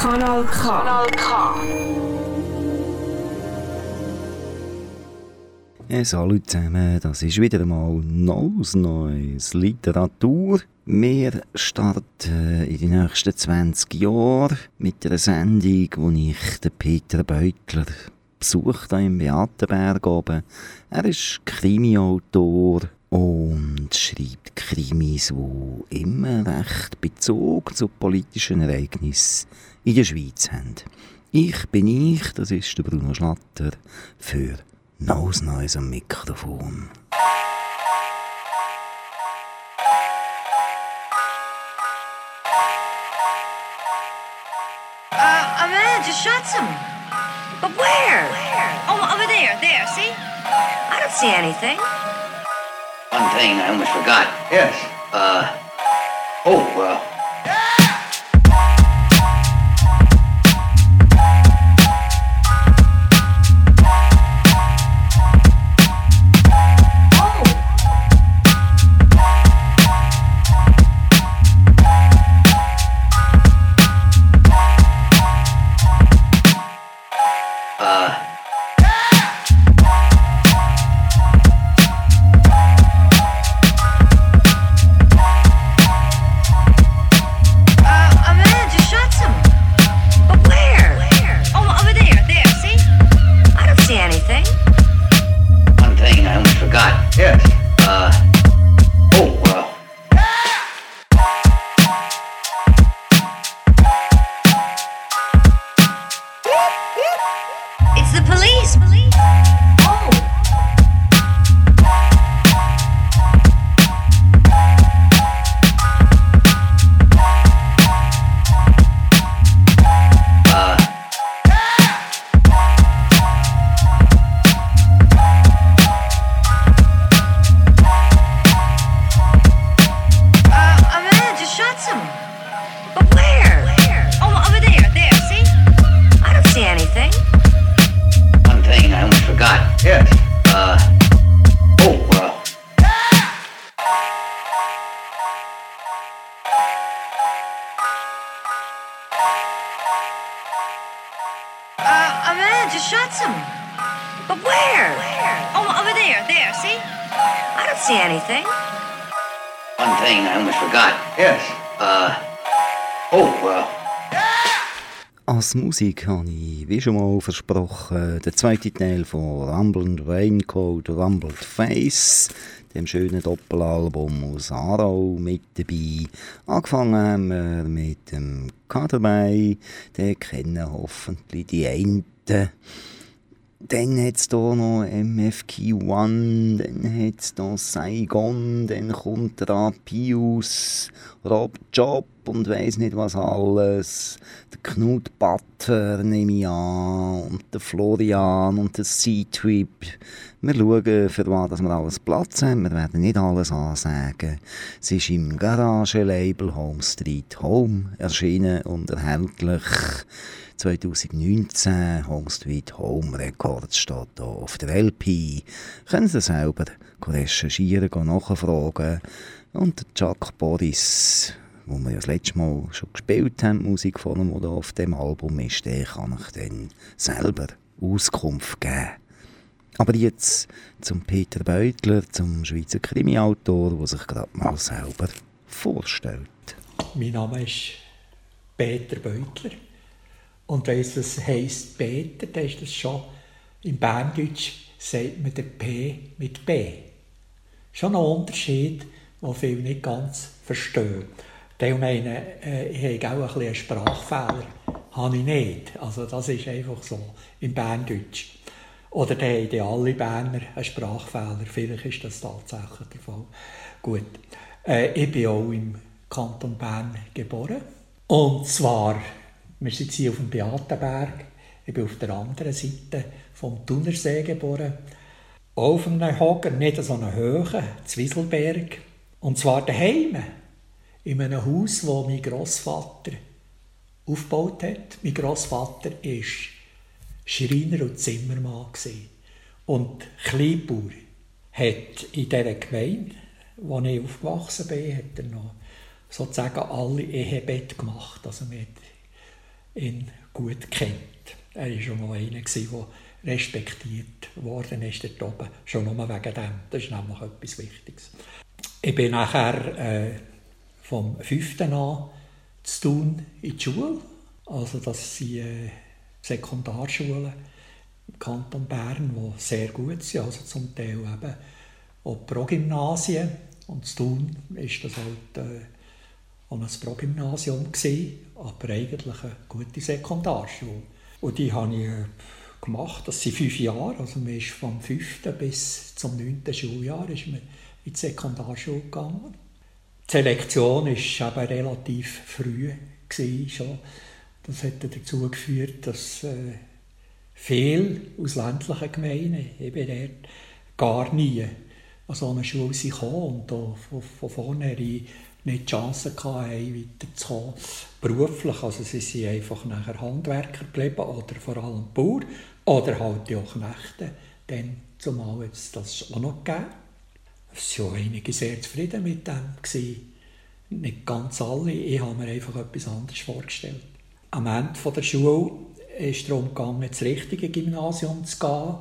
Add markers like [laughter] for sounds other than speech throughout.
Kanal K. Kanal K. Ja, salut zusammen, das ist wieder einmal Neues Neues Literatur. Wir starten in die nächsten 20 Jahre mit einer Sendung, wo ich den Peter Beutler besucht im Beatenberg oben. Er ist Krimiautor und schreibt Krimis, die immer recht Bezug zu politischen Ereignissen in der Schweiz haben. Ich bin ich, das ist der Bruno Schlatter, für Neues Neues am Mikrofon. Uh, a man just shot someone. But where? Where? Oh, over there. There, see? I don't see anything. One thing I almost forgot. Yes. Uh. Oh, uh. Als Musik habe ich, wie schon mal versprochen, den zweiten Teil von Rumbling Raincoat, Rumbled Face, dem schönen Doppelalbum aus Aarau mit dabei. Angefangen haben wir mit dem Kaderbei, den kennen hoffentlich die einen. Dann hat es hier noch MFQ1, dann hat es hier Saigon, dann kommt der Pius, Rob Job und weiss nicht was alles. Der Knut Butter nehme ich an, und der Florian und der Sea-Trip. Wir schauen, für was wir alles Platz haben. Wir werden nicht alles ansagen. Es ist im Garage-Label Home Street Home erschienen und erhältlich. 2019 Home Home Records steht hier auf der LP. Können Sie selber recherchieren, nachfragen. Und Chuck Boris, wo wir ja das letzte Mal schon gespielt haben, die Musik von ihm, die auf dem Album ist, der kann ich dann selber Auskunft geben. Aber jetzt zum Peter Beutler, zum Schweizer Krimiautor, der sich gerade mal selber vorstellt. Mein Name ist Peter Beutler. Und wenn es heisst Peter, dann ist das schon im Berndeutsch sagt man der P mit B. Schon ein Unterschied, den viele nicht ganz verstehen. Die meinen, äh, ich habe auch ein bisschen einen Sprachfehler. Habe ich nicht. Also das ist einfach so im Berndeutsch. Oder dann haben die alle Berner einen Sprachfehler. Vielleicht ist das tatsächlich der Fall. Gut. Äh, ich bin auch im Kanton Bern geboren. Und zwar, wir sind hier auf dem Beatenberg. Ich bin auf der anderen Seite vom Thunersee geboren. Auf einem Hocker, nicht so einem Höhe, Zwieselberg. Und zwar daheim, in einem Haus, wo mein Großvater aufgebaut hat. Mein Großvater war Schreiner und Zimmermann. Und Kleinbauer hat in dieser Gemeinde als ich aufgewachsen bin, hat er noch sozusagen alle Ehebett gemacht. Also wir ihn gut kennt. Er war schon mal einer, der respektiert worden ist dort oben. Schon nur wegen dem. Das ist nämlich etwas Wichtiges. Ich bin nachher äh, vom 5. an zu tun in die Schule. Also das sind äh, Sekundarschulen im Kanton Bern, die sehr gut sind. Also zum Teil eben auch Progymnasien. Und zu tun ist das halt äh, auch ein Progymnasium aber eigentlich eine gute Sekundarschule. Und die habe ich äh, gemacht, das sind fünf Jahre, also man ist vom fünften bis zum neunten Schuljahr ist man in die Sekundarschule gegangen. Die Selektion war eben relativ früh schon. Das hat dazu geführt, dass äh, viele aus ländlichen Gemeinden eben gar nie an so eine Schule gekommen und von vornherein nicht die Chance hatten, weiterzukommen. Beruflich, also sie sind einfach nachher Handwerker geblieben oder vor allem Bauer oder halt auch Knechte. Dann zumal jetzt das auch noch gegeben. Es waren einige sehr zufrieden mit dem. Nicht ganz alle, ich habe mir einfach etwas anderes vorgestellt. Am Ende der Schule ist es darum gegangen, ins richtige Gymnasium zu gehen.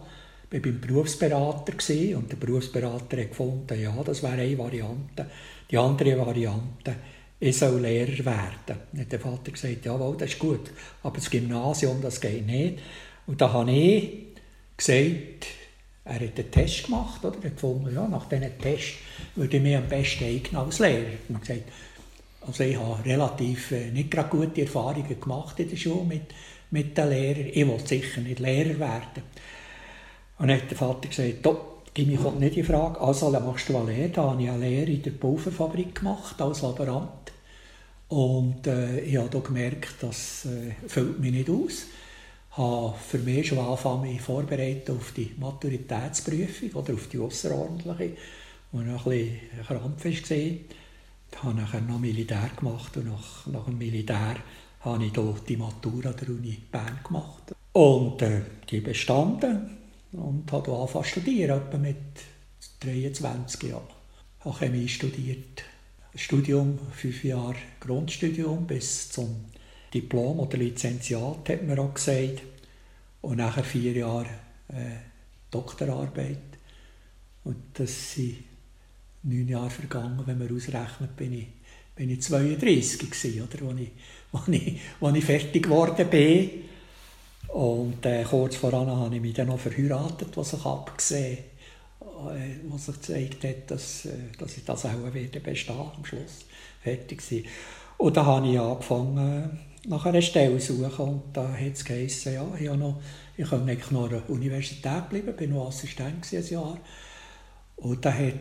Ich war beim Berufsberater und der Berufsberater hat gefunden, ja, das wäre eine Variante. Die andere Variante, ich soll Lehrer werden. Und hat der Vater gesagt, jawohl, das ist gut, aber das Gymnasium, das geht nicht. Und da habe ich gesagt, er hat einen Test gemacht, oder? Er hat gefunden, ja, nach diesem Test würde ich mich am besten eignen als Lehrer. Und gesagt, also ich habe relativ äh, nicht gerade gute Erfahrungen gemacht in der Schule mit, mit den Lehrern. Ich wollte sicher nicht Lehrer werden. Und dann hat der Vater gesagt, Gimmi kommt nicht in Frage. Also machst du eine Lehre. Da habe ich eine Lehre in der Pulverfabrik gemacht als Laborant. Und äh, ich habe da gemerkt, das äh, füllt mich nicht aus. Ich habe für mich schon angefangen, mich vorbereitet auf die Maturitätsprüfung oder auf die außerordentliche, wo noch ein bisschen krampf war. Ich habe nachher noch Militär gemacht und nach, nach dem Militär habe ich die Matura der Uni Bern gemacht. Und äh, die bestanden und habe angefangen zu studieren, etwa mit 23 Jahren. Ich habe Chemie studiert. Studium, fünf Jahre Grundstudium bis zum Diplom oder Lizenziat, hat man auch gesagt. Und nachher vier Jahre äh, Doktorarbeit. Und das sind neun Jahre vergangen, wenn man ausrechnet, bin ich, bin ich 32 gewesen, oder, als ich, ich, ich fertig geworden bin. Und äh, kurz voran habe ich mich dann noch verheiratet, was sich abgesehen äh, was sich gezeigt hat, dass, äh, dass ich das auch werde bestehen am Schluss fertig sein. Und da habe ich angefangen, nach einer Stelle zu suchen und da hat es geheißen, ja, ich, noch, ich kann eigentlich noch an der Universität bleiben, bin noch Assistent ein Jahr. Und da hat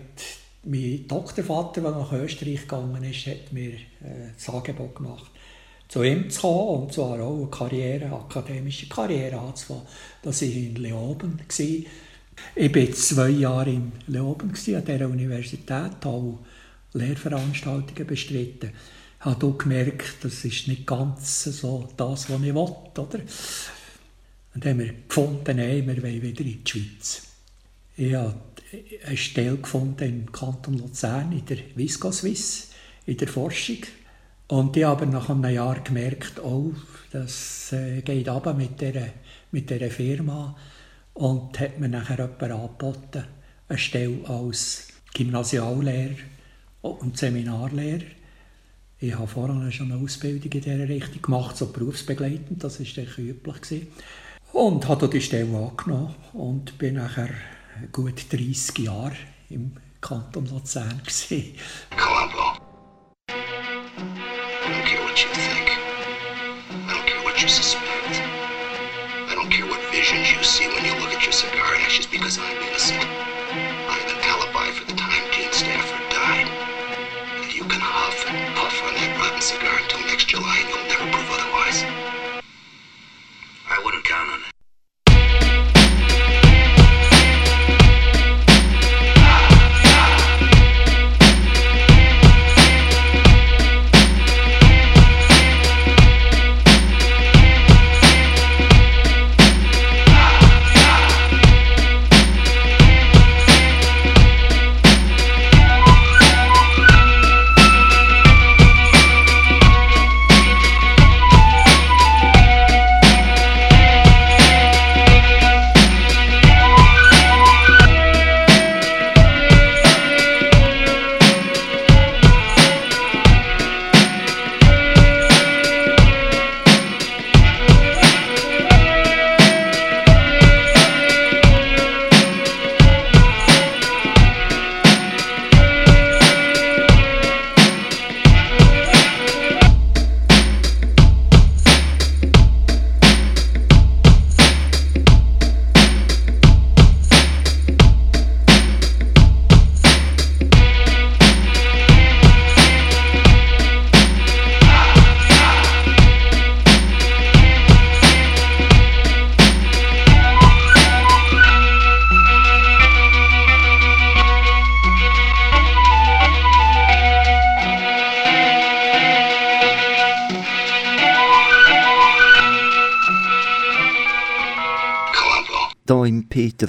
mein Doktorvater, der nach Österreich gegangen ist, hat mir äh, das Angebot gemacht, zu ihm zu kommen und zwar auch eine Karriere, akademische Karriere anzufangen. Das war in Leoben. Ich war zwei Jahre in Leoben an dieser Universität, habe Lehrveranstaltungen bestritten. Ich habe hier gemerkt, das ist nicht ganz so das, was ich wollte. Oder? Und dann haben wir gefunden, nein, wir wollen wieder in die Schweiz. Ich habe eine Stelle gefunden im Kanton Luzern, in der Viscoswiss, in der Forschung. Und ich habe nach einem Jahr gemerkt, oh, das äh, geht aber mit dieser, mit dieser Firma. Und hat mir nachher jemand angeboten, eine Stelle als Gymnasiallehrer und Seminarlehrer. Ich habe vorher schon eine Ausbildung in dieser Richtung gemacht, so berufsbegleitend, das war üblich. Gewesen. Und habe die Stelle angenommen und bin nachher gut 30 Jahre im Kanton Luzern. Gewesen. You think. I don't care what you suspect. I don't care what visions you see when you look at your cigar ashes because I'm innocent. I have an alibi for the time Gene Stafford died. And you can huff and puff on that rotten cigar until next July and you'll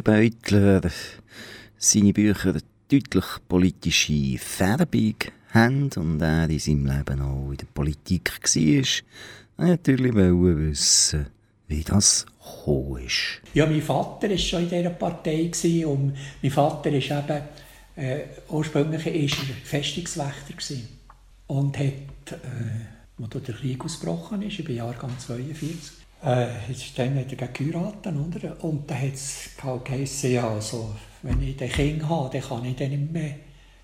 Beutler seine Bücher deutlich politische Färbung haben und er in seinem Leben auch in der Politik war, natürlich wollte wissen, wie das gekommen ist. Ja, mein Vater war schon in dieser Partei und mein Vater ist eben, äh, ursprünglich ist er Festungswächter und hat, äh, als der Krieg ausgebrochen ist, bin Jahrgang 42, äh, dann hat er geheiratet, oder? Und dann hat es geheißen, ja, also, wenn ich ein Kind habe, dann kann ich dann nicht mehr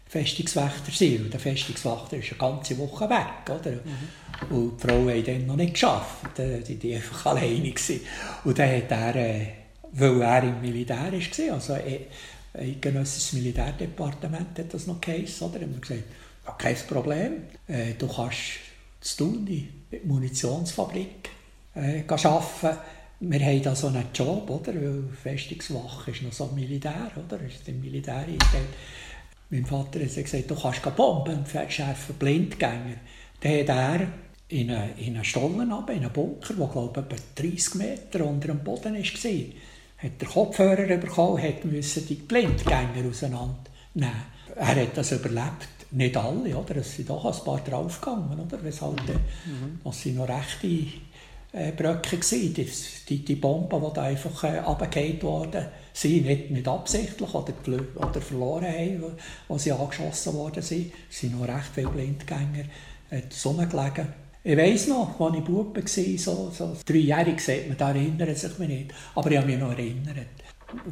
Festungswächter sein. Und der Festungswächter ist eine ganze Woche weg, oder? Mhm. Und die Frauen haben dann noch nicht geschafft, die waren einfach alleine. Gewesen. Und dann hat er, äh, weil er im Militär war, also ein eidgenössisches Militärdepartement hat das noch geheißen, oder? Wir gesagt, ja, kein Problem, äh, du kannst zu tun, der Munitionsfabrik äh, arbeiten. Wir haben da so einen Job, oder? Weil Festungswache ist noch so Militär, oder? Ist im Militär eingestellt. Mein Vater hat gesagt, du kannst Bomben schärfen, Blindgänger. Dann hat er in einen, in einen Stollen runter, in einen Bunker, der glaube ich etwa 30 Meter unter dem Boden war, hat der Kopfhörer bekommen, hat müssen die Blindgänger auseinandernehmen. Er hat das überlebt. Nicht alle, oder? Es sind doch ein paar draufgegangen, oder? Weshalb, mhm. das sind noch rechte äh, gewesen. Die, die, die Bomben, die da einfach äh, runtergefallen worden sind, nicht, nicht absichtlich oder, oder verloren haben, als sie angeschossen worden sind. Es sind noch recht viele Blindgänger äh, gelegen. Ich weiss noch, als ich Bub war, so, so dreijährig, sieht man, da erinnert sich mich nicht. Aber ich habe mich noch erinnert,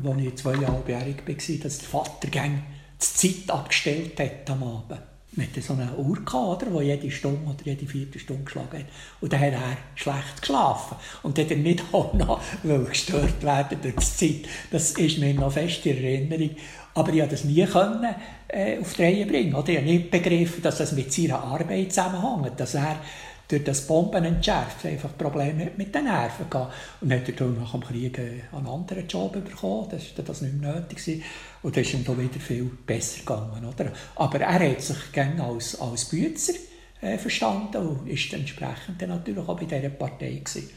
als ich zweieinhalbjährig war, dass der Vater die Zeit abgestellt hat am Abend. Wir hatten so eine Uhr, oder, die jede Stunde oder jede vierte Stunde geschlagen hat. Und dann hat er schlecht geschlafen. Und hat er nicht [laughs] auch noch gestört werden durch die Zeit. Das ist mir noch fest in Erinnerung. Aber ich konnte das nie können, äh, auf die Reihe bringen. Oder? Ich habe nicht begriffen, dass das mit seiner Arbeit zusammenhängt. Dass er durch das Bomben entschärft einfach Probleme mit den Nerven gehabt. Und hat er dann nach dem Krieg einen anderen Job bekommen. Das war das nicht mehr nötig. Gewesen. Und das ist ihm dann wieder viel besser gegangen. Oder? Aber er hat sich gerne als, als Bützer äh, verstanden und ist entsprechend natürlich auch bei dieser Partei gewesen.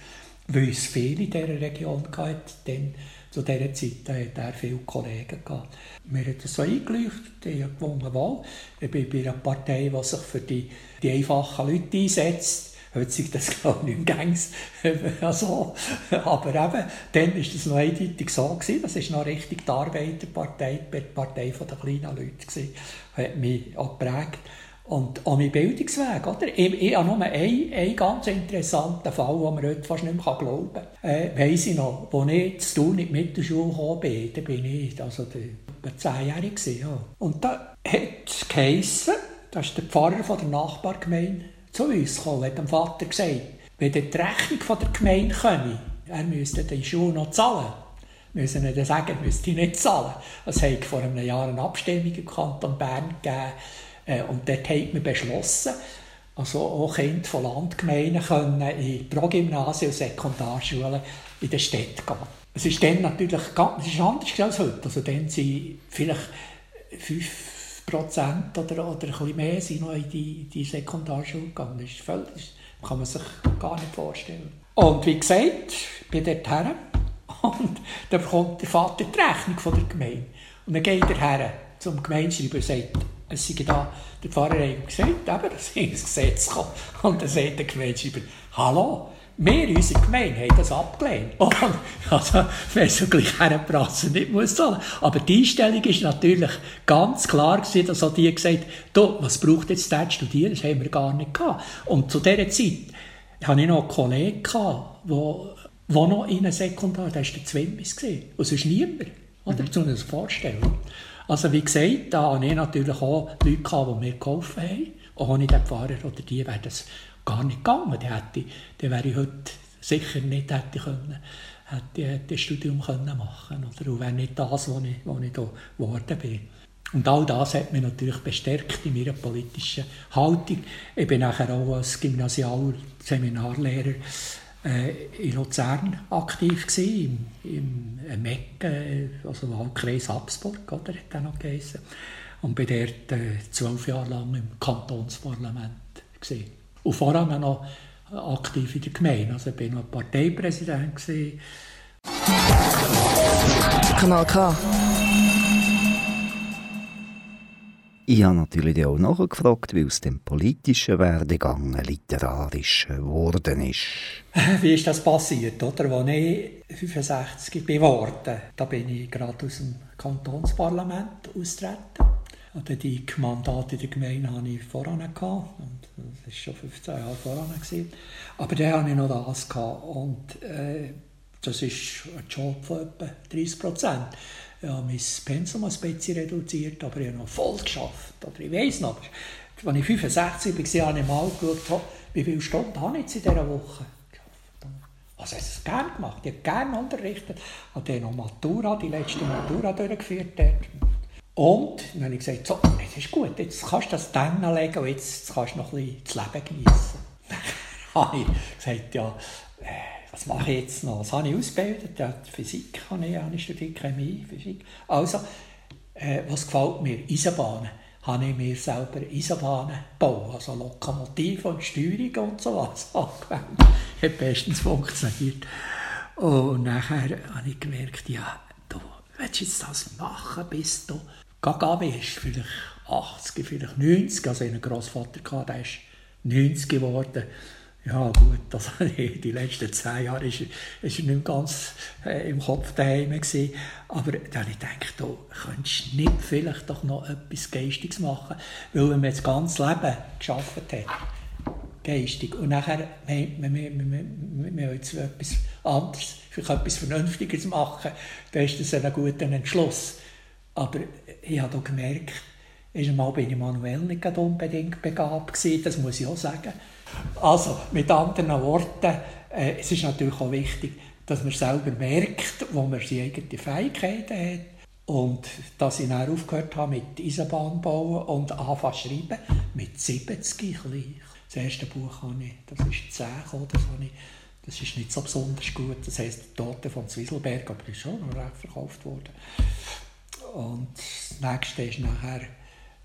Weil es viele in dieser Region gab, dann zu dieser Zeit da hat er viele Kollegen gehabt. Mir hat das so eingeleuchtet, ich habe gewonnen Wahl. Ich bin bei einer Partei, die sich für die, die einfachen Leute einsetzt Heute das glaube ich nicht gängs [laughs] so. Aber eben, dann war das noch eindeutig so. Gewesen. Das war noch richtig die Arbeiterpartei, die Partei der kleinen Leute. Gewesen. Hat mich auch geprägt. Und auch mein Bildungsweg, oder? Ich, ich habe nur einen, einen ganz interessanten Fall, den man heute fast nicht mehr glauben kann. Äh, weiss ich noch, als ich zu tun in die Mittelschule gekommen bin, da bin ich also der, zehnjährig ja. Und da hat es geheissen, das ist der Pfarrer von der Nachbargemeinde, zu uns gekommen, hat dem Vater gesagt, wenn die Rechnung von der Gemeinde komme, er müsste die Schule noch zahlen. Müssen wir sagen, müsste ich nicht zahlen. Es hat vor einem Jahr eine Abstimmung im Kanton Bern gegeben äh, und dort hat man beschlossen, also auch Kinder von Landgemeinden können in Progymnasien und Sekundarschulen in der Stadt gehen. Es ist dann natürlich ganz, es ist anders als heute. Also dann sind vielleicht fünf Prozent oder, oder ein bisschen mehr sind noch in die, die Sekundarschule gegangen. Das, ist völlig, das kann man sich gar nicht vorstellen. Und wie gesagt, ich bin dort her [laughs] und dann bekommt der Vater die Rechnung von der Gemeinde. Und dann geht er her zum Gemeindeschreiber und sagt, es sei da, der Pfarrer hat gesagt, eben, das ist [laughs] ins Gesetz gekommen. Und dann sagt der Gemeindeschreiber, hallo, wir, unsere Gemeinde, haben das abgelehnt. [laughs] Und, also, wenn so gleich herprassen nicht muss zahlen. Aber die Einstellung ist natürlich ganz klar gewesen, dass auch die gesagt haben, was braucht jetzt der studieren? Das haben wir gar nicht gehabt. Und zu dieser Zeit hatte ich noch einen Kollegen, gehabt, der, der noch in einem Sekundar, der war der Zwimmis. Und sonst niemand. Oder? Mhm. Das vorstellen. Also, wie gesagt, da hatte ich natürlich auch Leute, gehabt, die mir geholfen haben. Ohne den Pfarrer oder die wäre das gar nicht gegangen. Dann, hätte, dann wäre ich heute sicher nicht hätte können, hätte, das Studium können machen oder wäre nicht das, was ich, was ich da geworden bin. Und all das hat mich natürlich bestärkt in meiner politischen Haltung. Ich bin nachher auch als Gymnasial-Seminarlehrer äh, in Luzern aktiv gewesen, im, im MEC, äh, also Wahlkreis Habsburg, oder, hat noch geheißen. Und bin dort äh, zwölf Jahre lang im Kantonsparlament gewesen. Und vor allem noch aktiv in der Gemeinde. Also ich war noch Parteipräsident Kanal K. Ich habe natürlich auch nachgefragt, wie aus dem politischen Werdegang ein literarisch geworden ist. [laughs] Wie ist das passiert, oder? Als ich 65 geworden da bin ich gerade aus dem Kantonsparlament austreten. Oder die Mandate der Gemeinde hatte ich voran. Und das war schon 15 Jahre voran. Aber dann hatte ich noch das. Und äh, das ist ein Job von etwa 30 Prozent. Ich habe mein Pensum ein bisschen reduziert, aber ich habe noch voll geschafft. Oder ich weiss noch, als ich 65 war, habe ich mal geschaut, wie viele Stunden habe ich jetzt in dieser Woche also ich habe es gerne gemacht, ich habe gerne unterrichtet, Ich habe dann noch Matura, die letzte Matura durchgeführt. Dort. Und dann habe ich gesagt, so, jetzt ist gut, jetzt kannst du das dann legen und jetzt kannst du noch ein bisschen das Leben genießen. [laughs] dann habe ich gesagt, ja, äh, was mache ich jetzt noch? Was habe ich ausgebildet? Ja, Physik habe ich, habe ich studiert, Chemie, Physik. Also, äh, was gefällt mir? Eisenbahnen. Habe ich mir selber Eisenbahnen gebaut, also Lokomotiven und Steuerung und so was [laughs] angewendet. Hat bestens funktioniert. Und nachher habe ich gemerkt, ja, du willst jetzt das machen, bis du gaga bist, vielleicht 80, vielleicht 90. Also einen Großvater gehabt, der ist 90 geworden. Ja gut, das [laughs] die letzten zehn Jahre ist, ist er nicht ganz äh, im Kopf daheim gewesen. Aber dann ich gedacht, du könntest nicht vielleicht doch noch etwas Geistiges machen, weil wenn man das ganze Leben geschafft hat, geistig, und nachher, wir jetzt etwas anderes, vielleicht etwas Vernünftiges machen, dann ist das ein guter Entschluss. Aber ich habe auch gemerkt, einmal bin ich manuell nicht unbedingt begabt gewesen, das muss ich auch sagen. Also, mit anderen Worten, äh, es ist natürlich auch wichtig, dass man selber merkt, wo man seine eigenen Fähigkeiten hat. Und dass ich dann aufgehört habe mit Eisenbahn bauen und anfangen schreiben, mit 70 gleich. Das erste Buch habe ich, das ist 10 gekommen, das, habe ich, das ist nicht so besonders gut, das heisst «Die Tote von Zwieselberg», aber das ist schon noch recht verkauft worden. Und das nächste ist nachher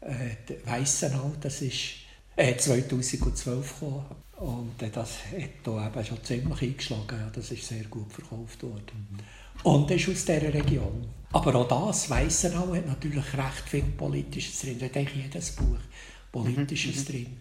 äh, «Weissenau», das ist äh, 2012 gekommen. Und äh, das hat hier eben schon ziemlich eingeschlagen. Ja, das ist sehr gut verkauft worden. Und ist aus dieser Region. Aber auch das, Weissenau, hat natürlich recht viel Politisches drin. Da denke ich jedes Buch Politisches mhm. drin.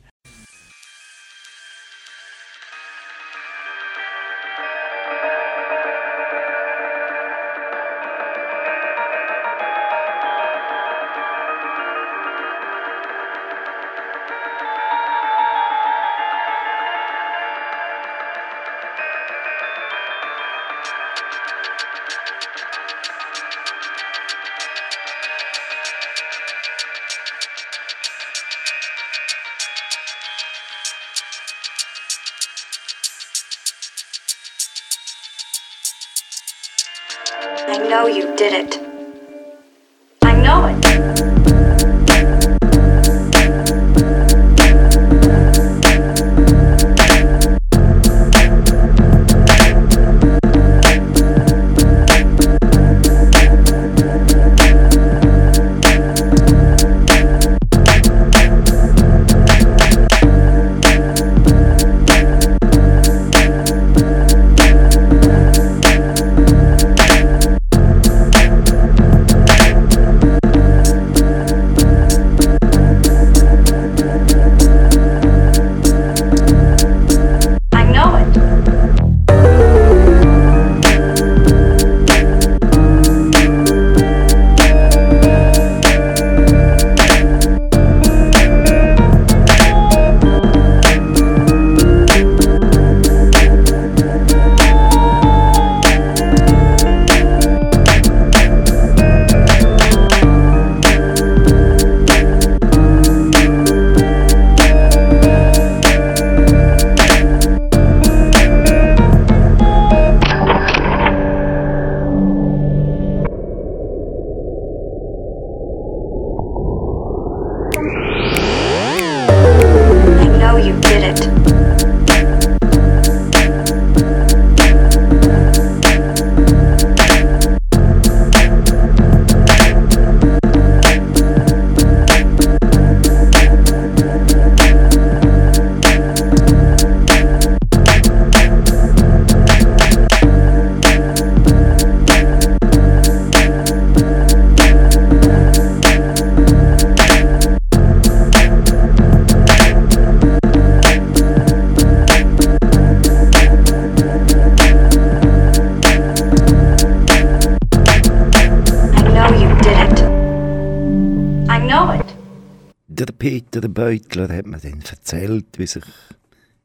Erzählt, wie sich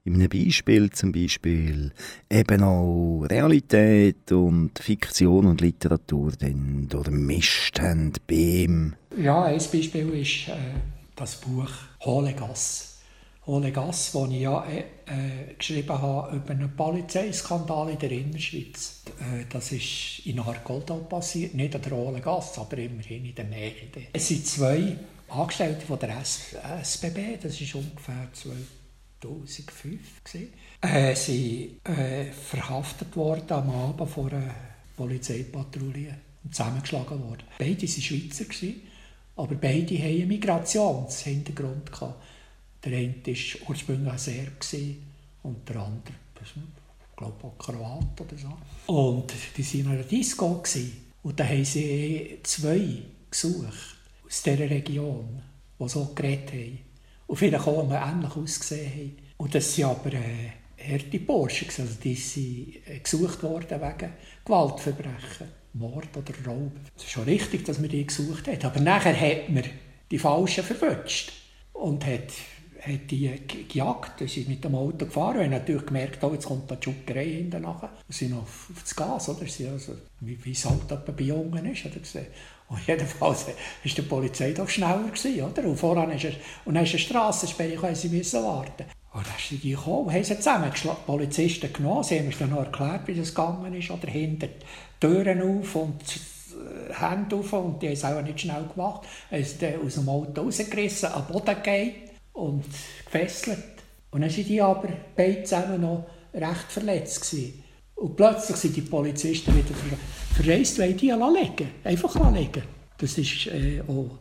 in einem Beispiel zum Beispiel eben auch Realität und Fiktion und Literatur dann durchmischt haben bei ihm. Ja, ein Beispiel ist äh, das Buch «Hohle Gasse». «Hohle Gasse», das ich ja äh, äh, geschrieben habe über einen Polizeiskandal in der Innerschweiz. Äh, das ist in Argoldau passiert, nicht an der Hohle Gasse, aber immerhin in der Nähe. Es sind zwei Angestellte von der SBB, das ist ungefähr 2005 äh, sie äh, verhaftet worden am Abend vor einer Polizeipatrouille und zusammengeschlagen worden. Beide waren Schweizer, gewesen, aber beide hatten einen Migrationshintergrund. Der eine war ursprünglich ein Serb und der andere, ich glaube auch Kroat oder so. Und die waren in einer Disco. Gewesen. Und da haben sie zwei gesucht aus dieser Region, die so geredet haben. Und vielleicht auch ähnlich ausgesehen haben. Und das waren aber äh, Burschen, also die sind äh, gesucht worden wegen Gewaltverbrechen, Mord oder Raub. Es ist schon richtig, dass man die gesucht hat. Aber nachher hat man die Falschen verwünscht und hat, hat die gejagt. Sie sind mit dem Auto gefahren und haben natürlich gemerkt, oh, jetzt kommt da die Schuckerei hinten nachher. Und sind auf, auf das Gas, oder? Sie also, wie, wie es halt bei Jungen ist. Oder? Und [laughs] jedenfalls war die Polizei doch schneller, gewesen, oder? Und voran ist er, und dann ist eine Strassensperre, sie müssen warten. Und dann sind die gekommen haben sie zusammengeschlagen. Die Polizisten genommen, sie haben uns dann noch erklärt, wie das gegangen ist. Oder hinter Türen auf und die Hände auf und die haben es auch nicht schnell gemacht. Sie dann aus dem Auto rausgerissen, am Boden gegeben und gefesselt. Und dann waren die aber beide zusammen noch recht verletzt. Gewesen. Und plötzlich sind die Polizisten wieder verreist, weil die legen. Einfach legen. Das ist äh, auch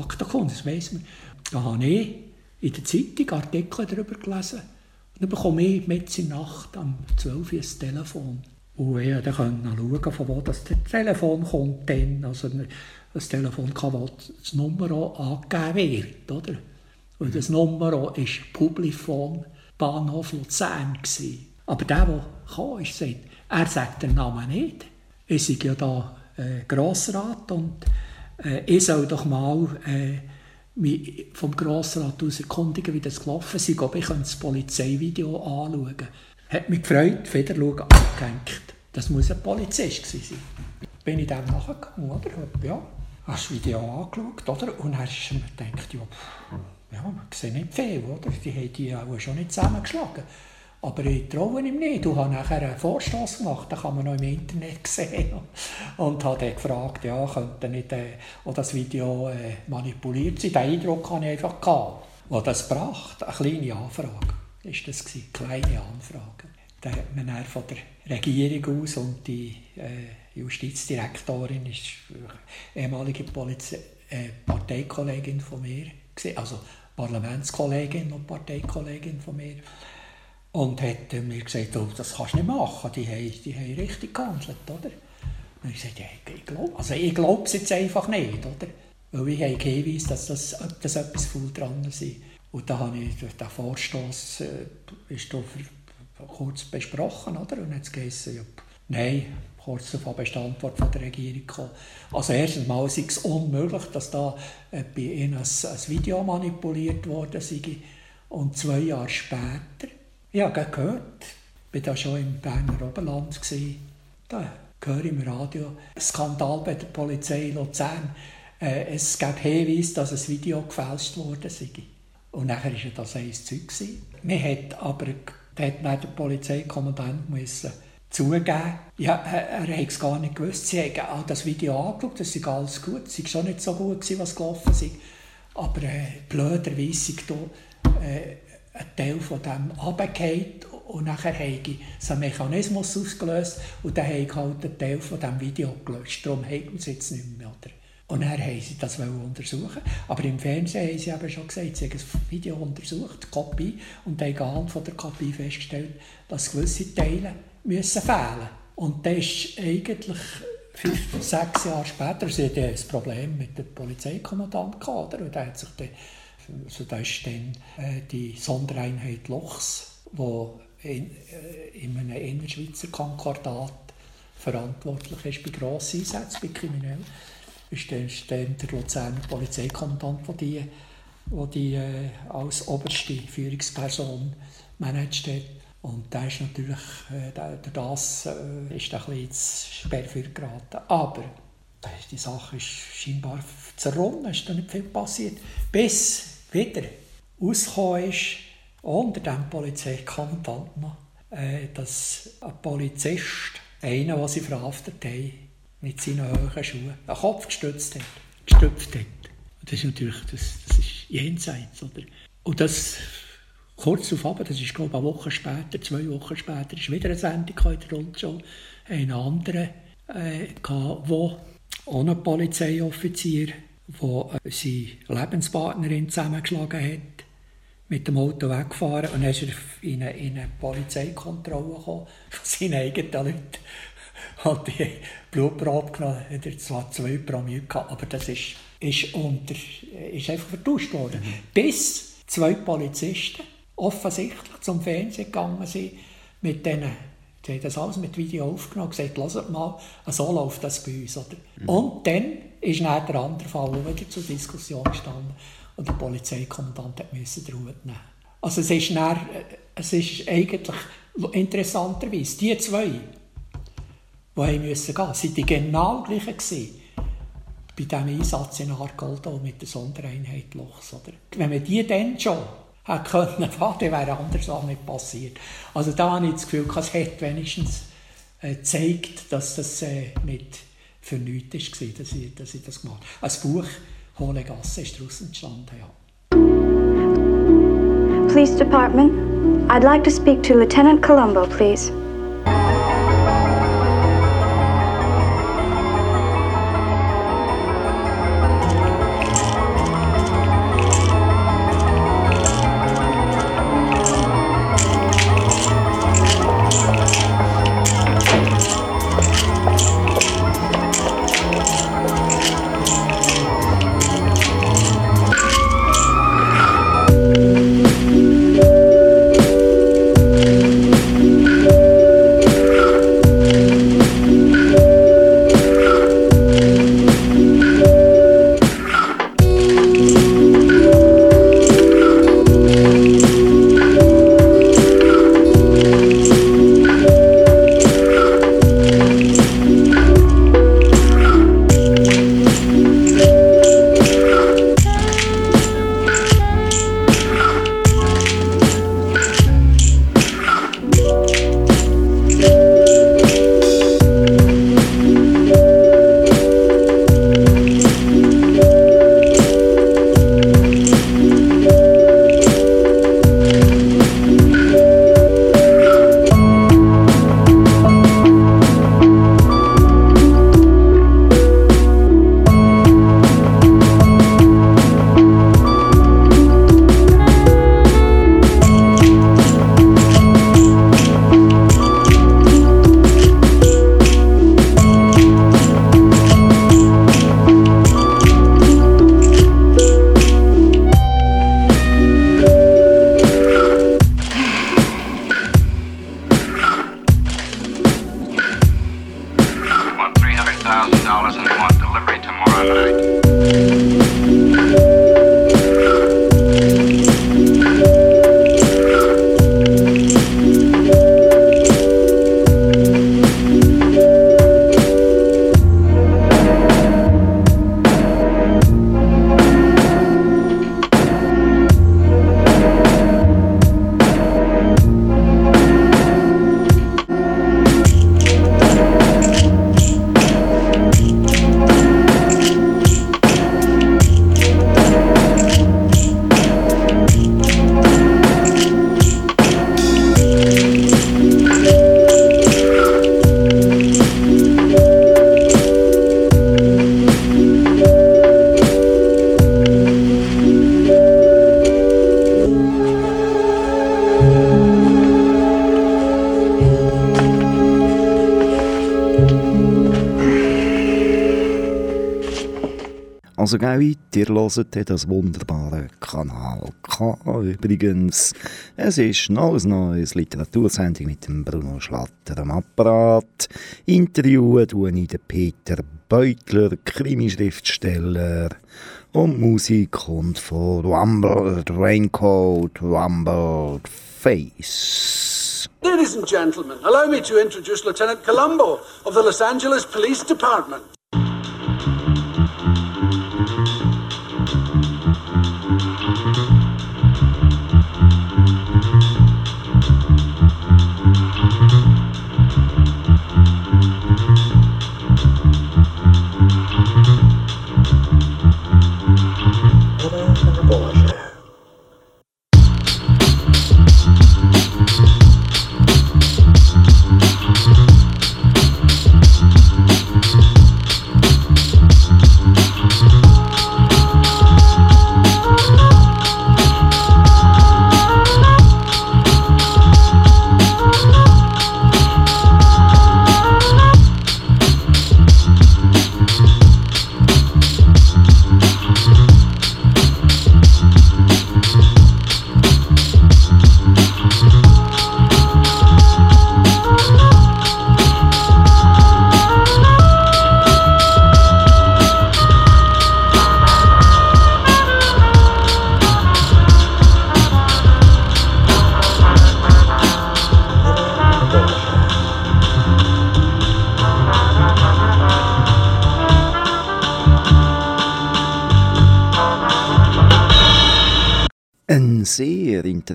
Aktenkunde, das weiss man. Da habe ich in der Zeitung Artikel darüber gelesen. Und dann bekomme ich mit in der Nacht am 12 Uhr das Telefon. Und ich dann schauen, von wo das Telefon kommt. Dann. Also das Telefon kann, wo das Nummer angegeben wird. Oder? Und das Nummer war Publifon Bahnhof Luzern. Gewesen. Aber der, der kam, ist, sagt, er sagt den Namen nicht. Ich bin ja da äh, Grossrat und äh, ich soll doch mal äh, vom Grossrat aus erkundigen, wie das gelaufen ist, ob ich das Polizeivideo anschauen. Hat mich gefreut, wieder schauen, abgehängt. Das muss ein Polizist sein. Bin ich dem nachgegangen, oder? Ja, habe das Video angeschaut, oder? Und dann ist mir gedacht, ja, ja, man sieht nicht viel, oder? Die haben die auch schon nicht zusammengeschlagen. Aber ich traue ihm nicht. Du hast nachher einen Vorstoß gemacht, den kann man noch im Internet [laughs] sehen. Und habe dann gefragt, ja, könnte nicht äh, das Video äh, manipuliert sein. Den Eindruck hatte ich einfach. Gehabt. Was das bracht, eine kleine Anfrage, ist das gewesen, kleine Anfrage. Da hat man dann von der Regierung aus und die äh, Justizdirektorin ist ehemalige Polizei, äh, Parteikollegin von mir, also Parlamentskollegin und Parteikollegin von mir, und hat mir gesagt, oh, das kannst du nicht machen, die haben, die haben richtig gehandelt, oder? Und ich sagte, ja, ich glaube also jetzt einfach nicht, oder? Weil ich habe Hinweis, dass das, dass etwas voll dran ist. Und da habe ich den Vorstoß äh, ist kurz besprochen, oder? Und jetzt geheißen, ja, nein, kurz darauf ist die Antwort von der Regierung gekommen. Also erstens mal ist es unmöglich, dass da äh, bei ihnen ein, ein Video manipuliert worden sei. Und zwei Jahre später ich habe gehört, ich war schon im Berner Oberland, da höre ich im Radio, Skandal bei der Polizei Luzern. Äh, es gab Hinweise, dass ein Video gefälscht wurde. Und nachher war das ein Zeug. Man hat aber hat der Polizeikommandant müssen zugeben, ja, er, er hat es gar nicht gewusst. Sie haben das Video angeschaut, das sei alles gut. Es war schon nicht so gut, was gelaufen ist. Aber äh, blöderweise äh, ein Teil von dem runtergefallen und nachher habe ich einen Mechanismus ausgelöst und dann habe ich halt einen Teil von diesem Video gelöscht. Darum haben wir es jetzt nicht mehr. Oder? Und dann haben sie das untersuchen Aber im Fernsehen haben sie aber schon gesagt, sie haben das Video untersucht, die Kopie, und haben anhand von der Kopie festgestellt, dass gewisse Teile müssen fehlen Und das ist eigentlich fünf, sechs Jahre später, sie hatten ein Problem mit dem Polizeikommandant und der hat sich dann also da ist dann äh, die Sondereinheit Lochs, die in, äh, in einem Innerschweizer Konkordat verantwortlich ist bei grossen Einsätzen, bei Kriminellen. Ist dann, ist dann der Luzerner Polizeikommandant, der die wo die äh, als oberste Führungsperson managt hat. Und der ist natürlich, äh, der das äh, ist ein bisschen Sperrfeuer geraten. Aber die Sache ist scheinbar zerronnen, es ist da nicht viel passiert. Bis wieder rausgekommen ist, unter dem Polizeikommandant noch, äh, dass ein Polizist, einer, den sie verhaftet haben, mit seinen hohen Schuhen einen Kopf gestützt hat, gestüpft hat. Das ist natürlich, das, das ist jenseits, oder? Und das kurz darauf, das ist glaube ich eine Woche später, zwei Wochen später, ist wieder eine Sendung in der Rundschau, ein anderer, äh, gehabt, wo ohne Polizeioffizier, der äh, seine Lebenspartnerin zusammengeschlagen hat, mit dem Auto weggefahren und dann ist er in eine, in eine Polizeikontrolle gekommen von seinen eigenen Leuten. Hat die Blutprobe genommen, hat er zwar zwei Promille gehabt, aber das ist, ist, unter, ist einfach vertauscht worden. Mhm. Bis zwei Polizisten offensichtlich zum Fernsehen gegangen sind mit denen Sie haben das alles mit Video aufgenommen und gesagt, hört mal, so läuft das bei uns. Oder? Mhm. Und dann ist dann der andere Fall wieder zur Diskussion gestanden und der Polizeikommandant musste die Ruhe nehmen. Also es ist, dann, äh, es ist eigentlich interessanterweise, die zwei, die haben müssen gehen, sind die genau gleichen gewesen bei diesem Einsatz in Argoldo mit der Sondereinheit Lochs. Oder? Wenn man die dann schon hätte können fahren, dann wäre anders auch nicht passiert. Also da habe ich das Gefühl, es hat wenigstens äh, gezeigt, dass das äh, nicht für nichts war, dass ich, dass ich das gemacht habe. Als Buch «Hohle Gasse» ist daraus entstanden, ja. Police Department, I'd like to speak to Lieutenant Colombo, please. Also gell, ihr hört das wunderbare Kanal K übrigens. Es ist noch ein neues Literatursendung mit dem Bruno Schlatter am Apparat. Interviewen tue ich den Peter Beutler, Krimischriftsteller Und Musik kommt von Rumbled Raincoat, Rumbled Face. Ladies and gentlemen, allow me to introduce Lieutenant Colombo of the Los Angeles Police Department.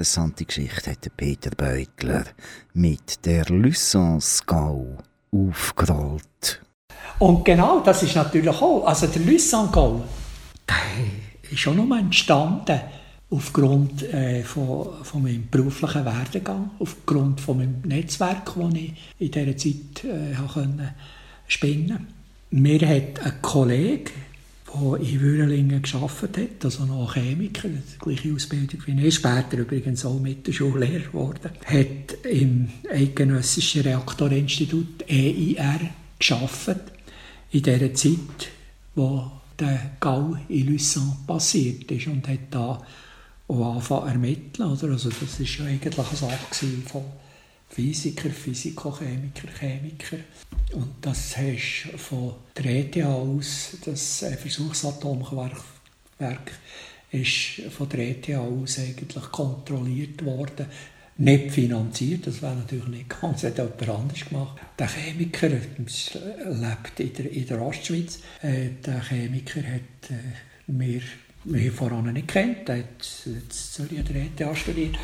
Interessante Geschichte hat Peter Beutler mit der Lysson-Skau aufgerollt. Und genau das ist natürlich auch, also der Lysangol, der ist schon nur entstanden aufgrund äh, von, von meinem beruflichen Werdegang, aufgrund von meinem Netzwerk, das ich in dieser Zeit äh, spinnen Mir hat ein Kollege, der in Würelingen gearbeitet hat, also noch Chemiker, die gleiche Ausbildung wie ich, später übrigens auch mit der Schullehrer geworden, hat im Eidgenössischen Reaktorinstitut EIR gearbeitet, in der Zeit, wo der Gau in Luçon passiert ist und hat da auch angefangen zu ermitteln. Also das war ja eigentlich eine Sache von Physiker, Physikochemiker, Chemiker. Und das hast von der ETH aus, das Versuchsatomwerk, ist von der ETH aus eigentlich kontrolliert worden. Nicht finanziert, das wäre natürlich nicht ganz, das hat jemand anders gemacht. Der Chemiker lebt in der, in der Ostschweiz. Äh, der Chemiker hat äh, mir, mir voran nicht kennt, er hat in Zürich an der ETH studiert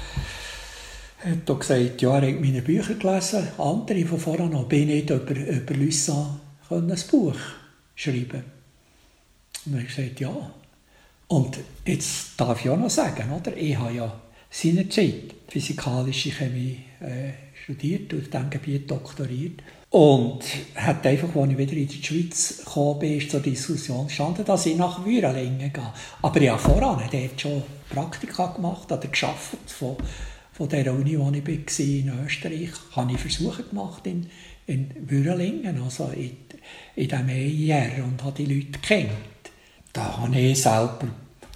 hat er gesagt, ja, er hat meine Bücher gelesen, andere von vorher noch, bin nicht über, über Lyssa ein Buch schreiben. Und habe ich gesagt, ja. Und jetzt darf ich auch noch sagen, oder? ich habe ja seinerzeit physikalische Chemie äh, studiert und auf diesem Gebiet doktoriert. Und hat einfach, als ich wieder in die Schweiz gekommen bin, ist zur Diskussion gestanden, dass ich nach Würelingen gehe. Aber ich habe voran dort schon Praktika gemacht oder geschafft von von der Uni, wo ich war, in Österreich, habe ich Versuche gemacht in, in Würelingen, also in, in diesem EIR, und habe die Leute kennt. Da habe ich selber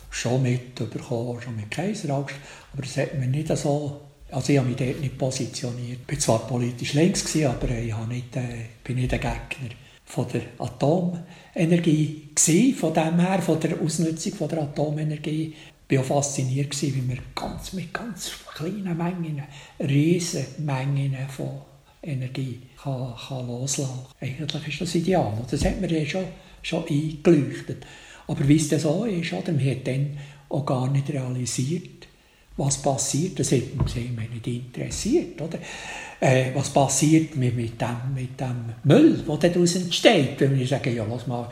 schon mitbekommen, schon mit Kaiserangst, aber es hat mir nicht so, also ich habe mich dort nicht positioniert. Ich war zwar politisch links, gewesen, aber ich habe nicht, äh, bin nicht ein Gegner von der Atomenergie gewesen, von dem her, von der Ausnutzung von der Atomenergie war auch fasziniert, wie man ganz, mit ganz kleinen Mengen, riesen Mengen von Energie kann, kann loslassen kann. Eigentlich ist das ideal. Das hat mir ja schon, schon eingeleuchtet. Aber wie es dann so ist, oder? man hat dann auch gar nicht realisiert, was passiert. Das hat mich nicht interessiert. Oder? Äh, was passiert mit, mit, dem, mit dem Müll, der daraus entsteht. Wenn wir sagen, ja, lass mal,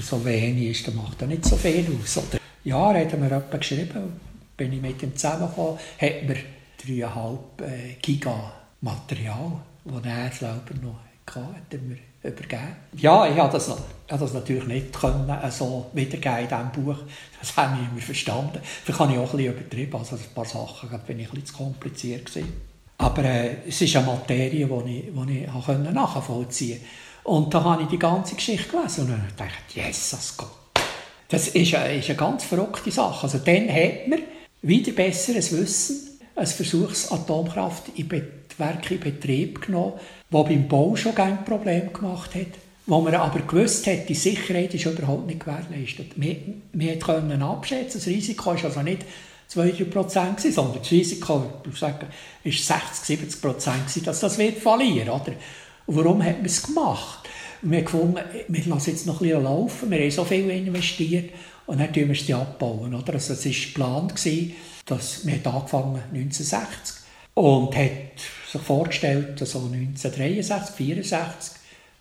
so wenig ist, dann macht er nicht so viel aus. Oder? Jahr hat er mir jemand geschrieben, bin ich mit ihm zusammengekommen, hat mir 3,5 äh, Giga Material, das er selber noch hatte, hat mir übergeben. Ja, ich habe das, ich habe das natürlich nicht können, äh, so wiedergeben in diesem Buch. Das habe ich immer verstanden. Vielleicht habe ich auch ein bisschen übertrieben, also ein paar Sachen bin ich ein bisschen zu kompliziert gewesen. Aber äh, es ist eine Materie, die ich, die ich nachvollziehen konnte. Und da habe ich die ganze Geschichte gelesen und dann dachte ich, Jesus Gott, das ist eine, ist eine ganz verrückte Sache. Also dann hat man wieder besseres Wissen, ein Versuchsatomkraft in Werke in Betrieb genommen, das beim Bau schon kein Problem gemacht hat, wo man aber gewusst hat, die Sicherheit ist überhaupt nicht gewährleistet. Wir, wir konnten abschätzen, das Risiko ist also nicht 2-3 Prozent, sondern das Risiko, sagen, ist 60, 70 Prozent, dass das wird verlieren. Und warum hat man es gemacht? Wir haben gefunden, wir lassen jetzt noch ein bisschen laufen, wir haben so viel investiert und dann tun wir es abbauen. Oder? Also es war geplant, dass wir angefangen 1960 und hat sich vorgestellt, so 1963, 1964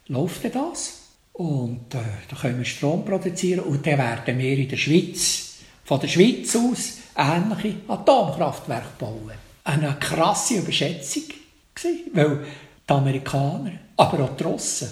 läuft das. Und äh, da können wir Strom produzieren und dann werden wir in der Schweiz, von der Schweiz aus, ähnliche Atomkraftwerke bauen. Eine krasse Überschätzung gewesen, weil die Amerikaner, aber auch die Russen,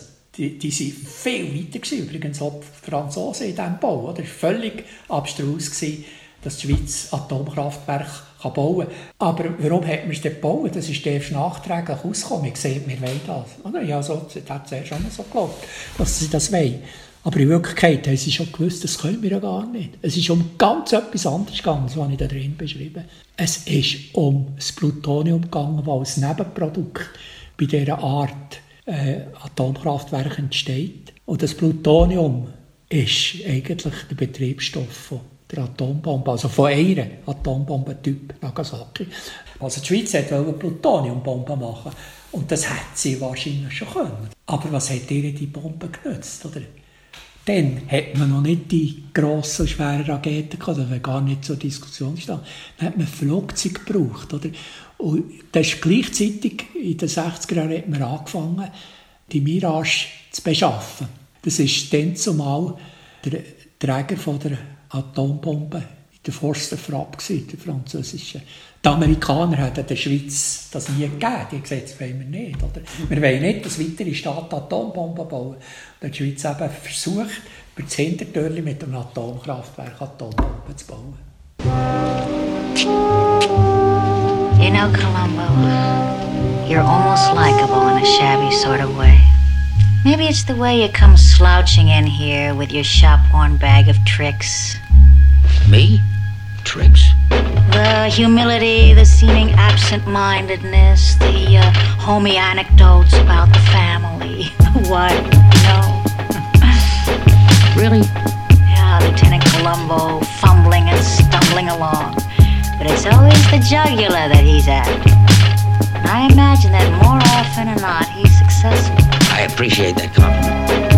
die, sind viel weiter gewesen. Übrigens auch die Franzosen in diesem Bau. Es war völlig abstrus, gewesen, dass die Schweiz Atomkraftwerke kann bauen kann. Aber warum hat man es denn gebaut? Das ist erst nachträglich ausgekommen. Ich sehe, wir wollen das. Oder? Ja, so, das hat zuerst schon so geglaubt, dass sie das wollen. Aber in Wirklichkeit haben sie schon gewusst, das können wir ja gar nicht. Es ist um ganz etwas anderes gegangen, das habe ich da drin beschrieben. Es ist um das Plutonium gegangen, als Nebenprodukt bei dieser Art äh, Atomkraftwerk entsteht. Und das Plutonium ist eigentlich der Betriebsstoff der Atombombe, also von einer Atombombentyp Nagasaki. Also die Schweiz wollte eine Plutoniumbombe machen und das hätte sie wahrscheinlich schon können. Aber was hat ihr die Bombe genützt, oder? Dann hat man noch nicht die grossen, schweren Raketen gehabt, das war gar nicht zur Diskussion gestanden. Dann hat man Flugzeuge gebraucht, oder? Und das ist gleichzeitig, in den 60er Jahren hat man angefangen, die Mirage zu beschaffen. Das ist dann zumal der Träger von der Atombombe in der Forster Frapp, der französische. Die Amerikaner hätten der Schweiz das nie gegeben. Die haben das wollen wir nicht. Oder? Wir wollen nicht, dass weitere Staaten Atombomben bauen. Und die Schweiz eben versucht, über das Hintertürchen mit einem Atomkraftwerk Atombomben zu bauen. You know, Columbo, you're almost likable in a shabby sort of way. Maybe it's the way you come slouching in here with your shop-worn bag of tricks. Me? Tricks? The humility, the seeming absent-mindedness, the uh, homey anecdotes about the family. [laughs] what? No? Really? Yeah, Lieutenant Columbo fumbling and stumbling along. But it's always the jugular that he's after. And I imagine that more often than not, he's successful. I appreciate that compliment.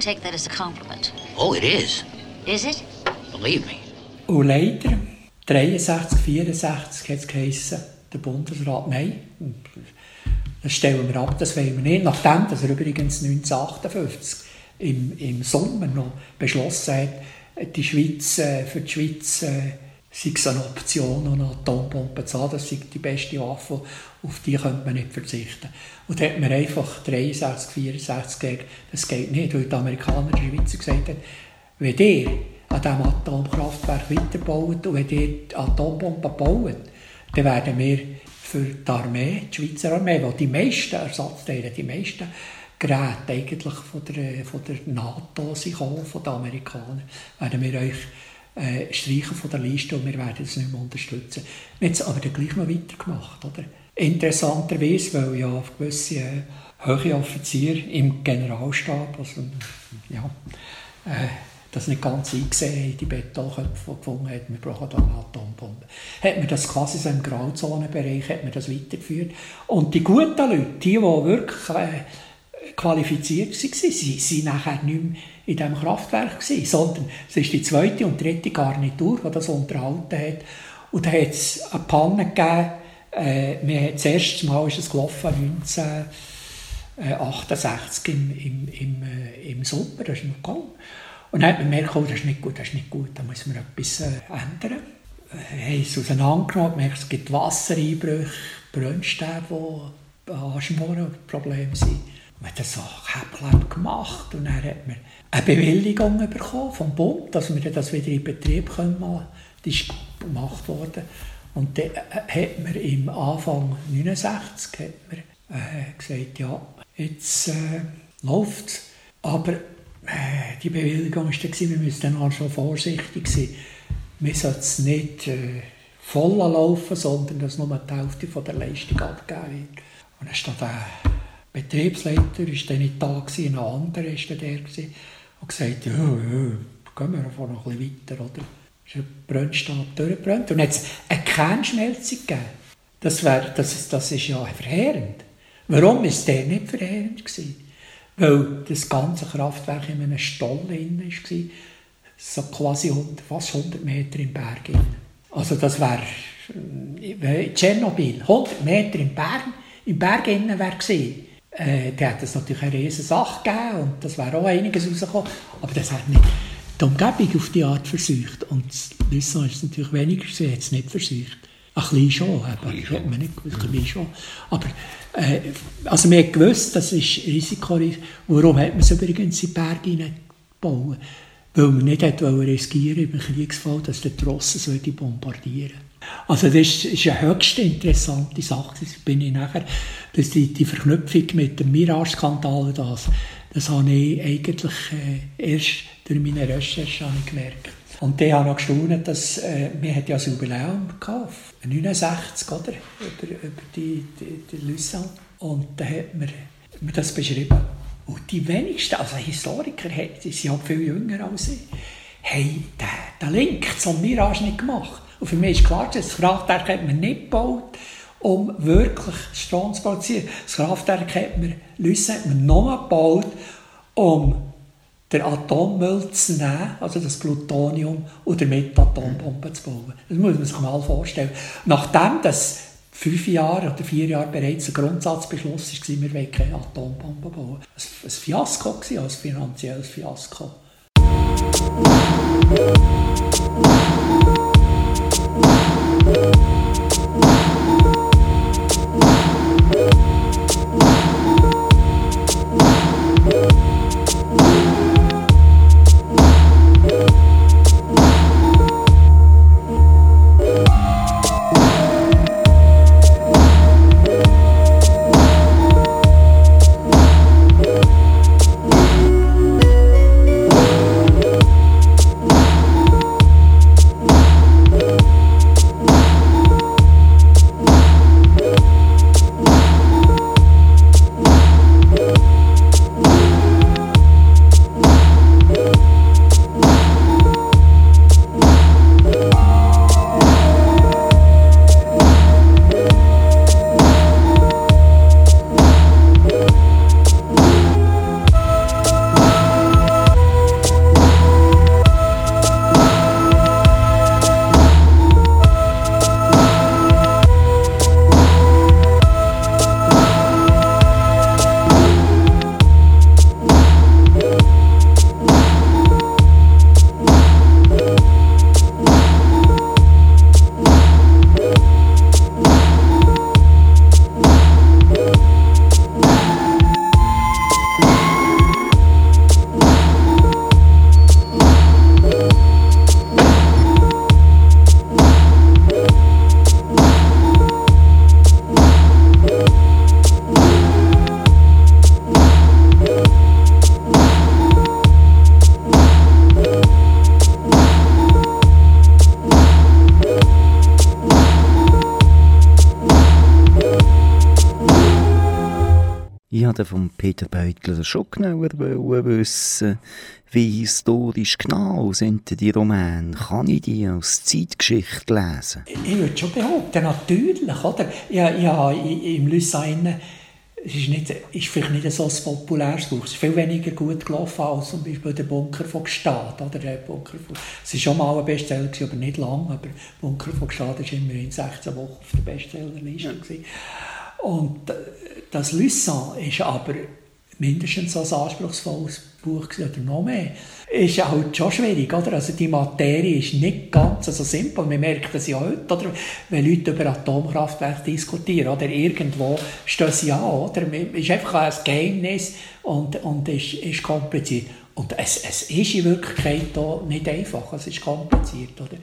And take that as a compliment. Oh, it is. Is it? Believe me. Und leider, 63, 64 hat es geheissen, der Bundesrat, nein, das stellen wir ab, das wollen wir nicht. Nachdem, dass er übrigens 1958 im, im Sommer noch beschlossen hat, die Schweiz, äh, für die Schweiz äh, sei es eine Option, eine Atombombe zu haben, das sei die beste Waffe, auf die könnte man nicht verzichten. Und da hat man einfach 63, 64 gesagt, das geht nicht, weil die Amerikaner, die Schweizer gesagt haben, wenn ihr an diesem Atomkraftwerk weiterbaut und wenn ihr die Atombomben baut, dann werden wir für die Armee, die Schweizer Armee, die die meisten Ersatzteile, die meisten Geräte eigentlich von der, von der NATO sind von den Amerikanern, werden wir euch äh, streichen von der Liste und wir werden es nicht mehr unterstützen. Wir haben es aber dann gleich noch weitergemacht. Oder? Interessanterweise, weil ja gewisse äh, hohe Offiziere im Generalstab, also ja, äh, das nicht ganz eingesehen haben, die Betonköpfe, gefunden hat, wir brauchen da eine Atombombe. Hat man das quasi so im Grauzonenbereich, hat man das weitergeführt. Und die guten Leute, die, die wirklich äh, qualifiziert waren, sie waren nachher nicht mehr in diesem Kraftwerk, gewesen, sondern es ist die zweite und dritte Garnitur, die das unterhalten hat. Und da hat es eine Panne gegeben, äh, das erste Mal ist es gelaufen, 1968 im, im, im, äh, im Sommer, das ist noch gegangen. Und dann hat man gemerkt, oh, das ist nicht gut, das ist nicht gut, da muss man etwas äh, ändern. Wir haben es auseinandergenommen, gemerkt, es gibt Wassereinbrüche, Brennstäbe, die Anschmoren Probleme sind. Man hat das so Käppchen gemacht und dann hat man eine Bewilligung bekommen vom Bund, dass wir das wieder in Betrieb können. Das ist gemacht worden. Und dann äh, hat man im Anfang 1969 hat man, äh, gesagt, ja, jetzt äh, läuft es. Aber äh, die Bewilligung war dann, wir müssen dann auch schon vorsichtig sein. Wir sollten es nicht äh, voll laufen, sondern dass nur die Hälfte von der Leistung abgegeben wird. Und dann stand der Betriebsleiter ist dann nicht da ein anderer war dann der gewesen, und gesagt, ja, ja, gehen wir noch ein weiter, oder? ist ein Brennstab durchgebrannt. Und jetzt eine Kernschmelzung gegeben. Das, wär, das, das ist ja verheerend. Warum war der nicht verheerend? Gewesen? Weil das ganze Kraftwerk in einem Stall war, so quasi 100, fast 100 Meter im Berg. Also das wäre äh, Tschernobyl, 100 Meter im Berg, im Berg innen wäre gewesen. Äh, da hat es natürlich eine riesige Sache gegeben und das wäre auch einiges rausgekommen, aber das hat nicht die Umgebung auf die Art versucht. Und Lissabon ist natürlich weniger, sie hat es nicht versucht. Ein bisschen schon, aber ein hat man nicht gewusst, ein bisschen schon. Aber äh, also man hat gewusst, das ist Risiko. Warum hat man es übrigens in die Berge hineingebaut? Weil man nicht hat riskieren im Kriegsfall, dass der Trossen bombardieren Also das ist, eine höchst interessante Sache. Das bin ich nachher, dass die, die Verknüpfung mit dem Mirage-Skandal, das, das habe ich eigentlich äh, erst durch meine Recherche gemerkt. Und habe ich noch gestaunt, dass äh, wir ja ein Jubiläum gehabt, 69, oder? Über, über die, die, die Lausanne. Und da hat man, man das beschrieben. Und die wenigsten, also Historiker, die sind halt viel jünger als ich, haben den, den Link zum Mirage nicht gemacht. Und für mich ist klar, das Kraftwerk hat man nicht gebaut, um wirklich Strom zu produzieren. Das Kraftwerk hat man, Lüsse hat man nur gebaut, um den Atommüll zu nehmen, also das Plutonium, und damit Atombomben zu bauen. Das muss man sich mal vorstellen. Nachdem das fünf Jahre oder vier Jahre bereits ein Grundsatzbeschluss war, wir wollen keine Atombomben bauen. Ein Fiasko war, ein finanzielles Fiasko. Von Peter Beutler schon genauer wissen wie historisch genau sind die Romane? Kann ich die als Zeitgeschichte lesen? Ich würde schon behaupten, natürlich. Oder? Ja, ja, Im Lysain es ist, nicht, ist vielleicht nicht so ein populäres Buch. Es ist viel weniger gut gelaufen als zum Beispiel der Bunker von Gstaad. Oder der Bunker von, es war schon mal ein Bestseller, aber nicht lang. Aber der Bunker von Gstaad war immerhin 16 Wochen auf der Bestsellerliste. Ja. Und äh, das Lysan ist aber mindestens so ein anspruchsvolles Buch oder noch mehr. Ist halt schon schwierig, oder? Also die Materie ist nicht ganz so simpel. Man merkt das ja heute, oder? Wenn Leute über Atomkraftwerke diskutieren, oder? Irgendwo stehen sie an, oder? Es ist einfach ein Geheimnis und, und ist, ist kompliziert. Und es, es ist in Wirklichkeit auch nicht einfach, es ist kompliziert, oder?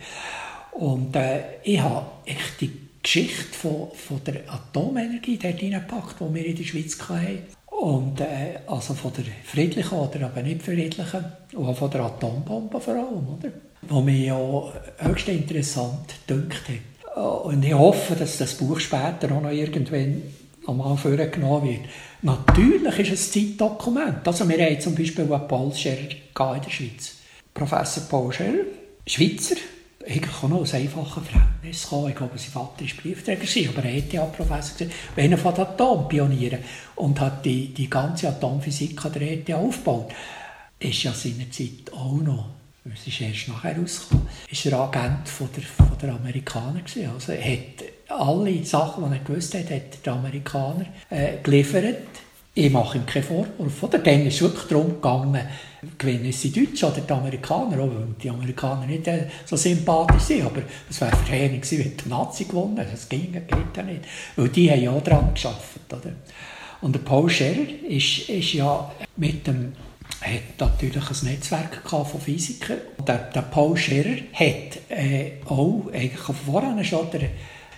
Und äh, ich habe echt die Geschichte von, von der Atomenergie dort reingepackt, die wir in der Schweiz hatten. Und äh, also von der friedlichen oder aber nicht friedlichen, und auch von der Atombombe vor allem, oder? Wo mir ja höchst interessant dünkt hat. Und ich hoffe, dass das Buch später auch noch irgendwann einmal vorgenommen wird. Natürlich ist es ein Zeitdokument. Also wir haben zum Beispiel einen Paul Scherer in der Schweiz. Professor Paul Scherer, Schweizer, eigentlich auch noch aus einfachen Verhältnissen kommen. Ich glaube, sein Vater war Briefträger, aber er ETH-Professor, einer von den Atompionieren und hat die, die ganze Atomphysik an der ETH aufgebaut. Ist ja seinerzeit auch noch, es ist erst nachher rausgekommen, ist er Agent von der, von der Amerikaner gewesen. Also er hat alle Sachen, die er gewusst hat, hat der Amerikaner äh, geliefert ich mache ihm keinen Vorwurf. Oder? Dann ist es wirklich darum gegangen, gewinnen es die Deutschen oder die Amerikaner, auch weil die Amerikaner nicht äh, so sympathisch sind. Aber es wäre verheerend gewesen, wenn die Nazi gewonnen hätte. Das ging, geht ja nicht. Weil die haben ja auch daran geschafft. Oder? Und der Paul Scherer ist, ist ja mit dem hat natürlich ein Netzwerk von Physikern. Der, der Paul Scherer hat äh, auch eigentlich von vorne schon der,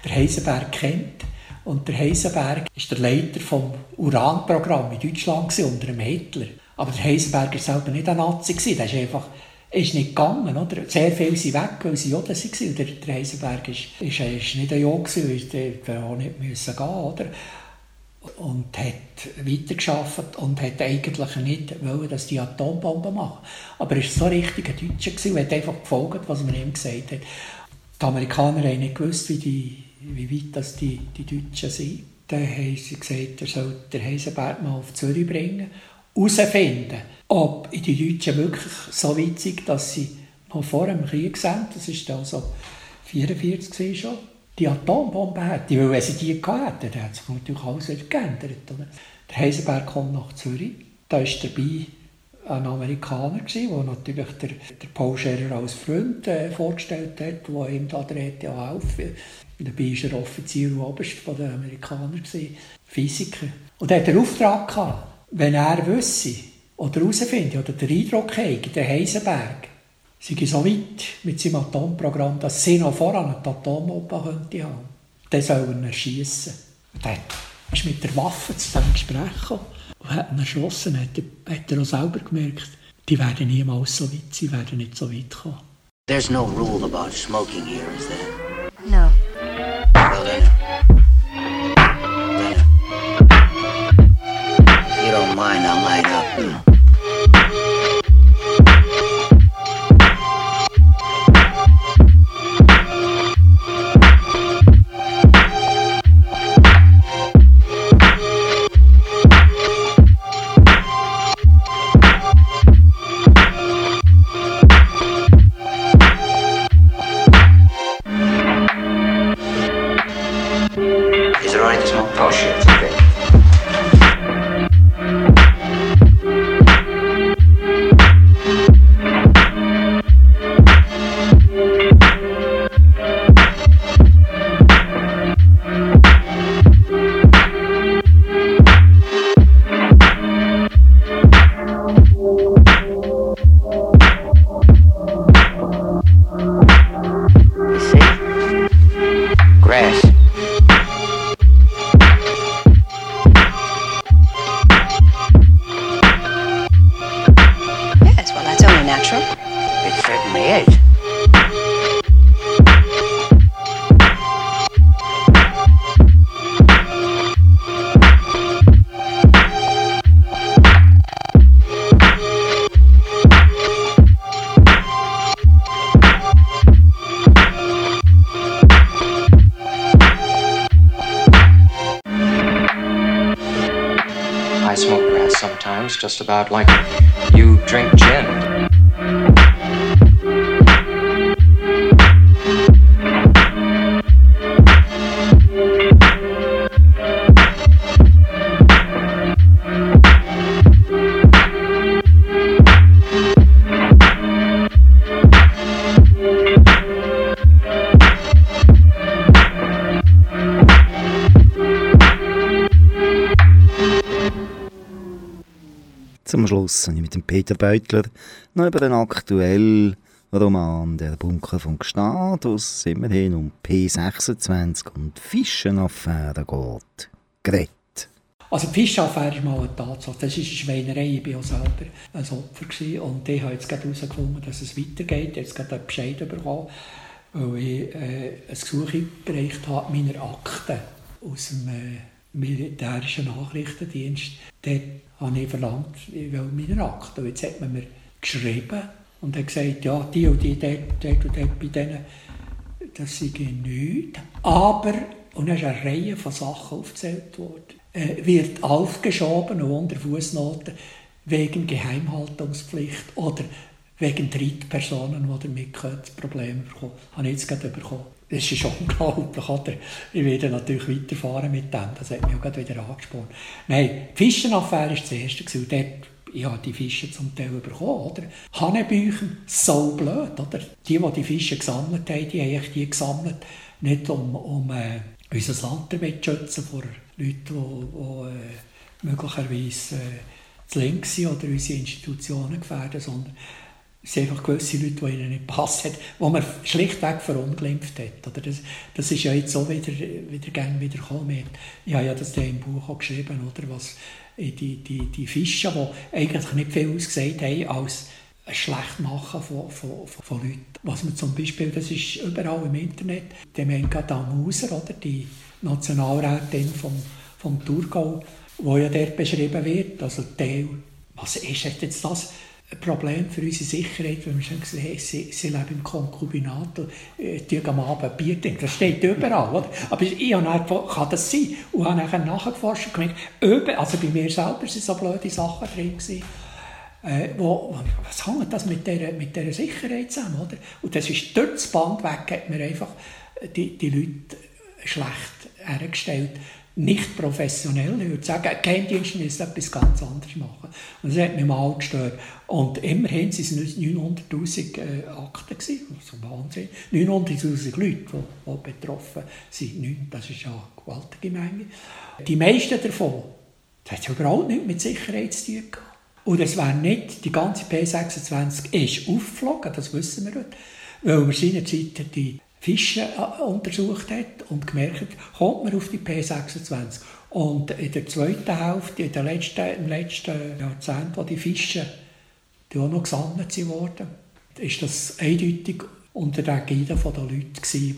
der Heisenberg kennt und der Heisenberg ist der Leiter vom Uranprogramm in Deutschland unter dem Hitler. Aber der Heisenberg war selber nicht ein Nazi. Der ist einfach ist nicht gegangen. Oder? Sehr viele sind weg, weil sie Juden waren. Der, der Heisenberg ist, ist, ist nicht ein weil der auch nicht müssen gehen oder? Und hat weitergearbeitet und hat eigentlich nicht wollen, dass die Atombomben machen. Aber er war so richtig ein Deutscher und hat einfach gefolgt, was man ihm gesagt hat. Die Amerikaner haben nicht gewusst, wie die wie weit das die, die Deutschen sind. Dann haben sie gesagt, er soll den Heisenberg mal auf Zürich bringen, herausfinden, ob die Deutschen wirklich so weit sind, dass sie noch vor dem Krieg sind, das war also 1944 schon, die Atombombe hätten. Weil wenn sie die gehabt hätten, dann hat sich natürlich alles geändert. Oder? Der Heisenberg kommt nach Zürich, da ist dabei ein Amerikaner der natürlich der, der Paul Scherer als Freund äh, vorgestellt hat, der ihm da dreht ja helfen. Dabei war er Offizier und Oberst Amerikanern, gewesen, Physiker. Und er hat den Auftrag gehabt, wenn er wüsste oder herausfindet oder den Eindruck hat, der Heisenberg sei so weit mit seinem Atomprogramm, dass sie noch voran die Atombombe könnte haben. Dann soll er erschießen. Und er ist mit der Waffe zu diesem Gespräch gekommen und hat ihn erschossen. Hat er, hat er auch selber gemerkt, die werden niemals so weit, sie werden nicht so weit kommen. There's no rule about smoking here, is there? No. Yeah. Sounds just about like you drink gin. Schluss habe ich mit dem Peter Beutler noch über den aktuellen Roman «Der Bunker von Gstaad», wo es immerhin um P26 und Fischenaffäre geht, geredet. Also die Fischaffäre ist mal eine Tatsache. Das ist eine Schweinerei. Ich war auch selber ein Opfer. Gewesen. Und ich habe jetzt gerade herausgefunden, dass es weitergeht. Habe jetzt gerade einen Bescheid bekommen, weil ich äh, ein Gesuch eingereicht habe, meiner Akten aus dem äh, militärischen Nachrichtendienst. Dort habe ich verlangt, ich will meine Akten. Und jetzt hat man mir geschrieben und hat gesagt, ja, die und die, dort, dort und dort bei denen, das sei nichts. Aber, und dann ist eine Reihe von Sachen aufgezählt worden äh, wird aufgeschoben und unter Fußnoten wegen Geheimhaltungspflicht oder wegen Drittpersonen, die damit Probleme bekommen. Habe ich jetzt gerade bekommen. Das ist [laughs] unglaublich, oder? Ich werde natürlich weiterfahren mit dem. Das hat mich auch wieder angesprochen. Nein, die Fischenaffäre war das erste. Und dort ich die Fische zum Teil bekommen, oder? Hannebüchen, so blöd, oder? Die, die die Fische gesammelt haben, die haben die gesammelt, nicht um, um äh, unser Land damit zu schützen vor Leute, die, die äh, möglicherweise äh, zu links sind oder unsere Institutionen gefährden, sondern es sind einfach gewisse Leute, die ihnen nicht passen, die man schlichtweg verunglimpft hat. Oder das, das ist ja jetzt so wieder, wieder gerne wieder gekommen. Ich habe ja das im Buch auch geschrieben, oder, was die, die, die Fische, die eigentlich nicht viel ausgesagt haben, als ein Schlechtmachen von, von, von, Leuten. Was man zum Beispiel, das ist überall im Internet, der Menga Damuser, oder, die Nationalrätin vom, vom Thurgau, wo ja dort beschrieben wird, also Teil, was ist jetzt das ein Problem für unsere Sicherheit, wenn wir schon gesagt haben, sie, sie leben im Konkubinat äh, am Abend Bier trinken. Das steht überall. Oder? Aber ich habe dann kann das sein? Und habe nachher nachgeforscht und gemerkt, also bei mir selber sind so blöde Sachen drin gewesen. Äh, wo, was hängt das mit dieser, mit dieser Sicherheit zusammen? Oder? Und das ist durch das Band weg, hat mir einfach die, die Leute schlecht hergestellt. Nicht professionell. Ich würde sagen, ein Geheimdienst müsste etwas ganz anderes machen. Und das hat mich mal gestört. Und immerhin waren es 900'000 äh, Akten. Gewesen. Also Wahnsinn. 900'000 Leute, die, die betroffen sind. Das ist ja eine gewaltige Menge. Die meisten davon, das hat überhaupt nichts mit Sicherheit zu tun gehabt. Und es wäre nicht, die ganze P26 ist aufgeflogen, das wissen wir heute, weil wir seinerzeit die Fische äh, untersucht hat und gemerkt hat, kommt man auf die P26. Und in der zweiten Hälfte, in der letzten, im letzten Jahrzehnt, wo die Fische die auch noch gesammelt wurden, ist das eindeutig unter der Ägide der Leute die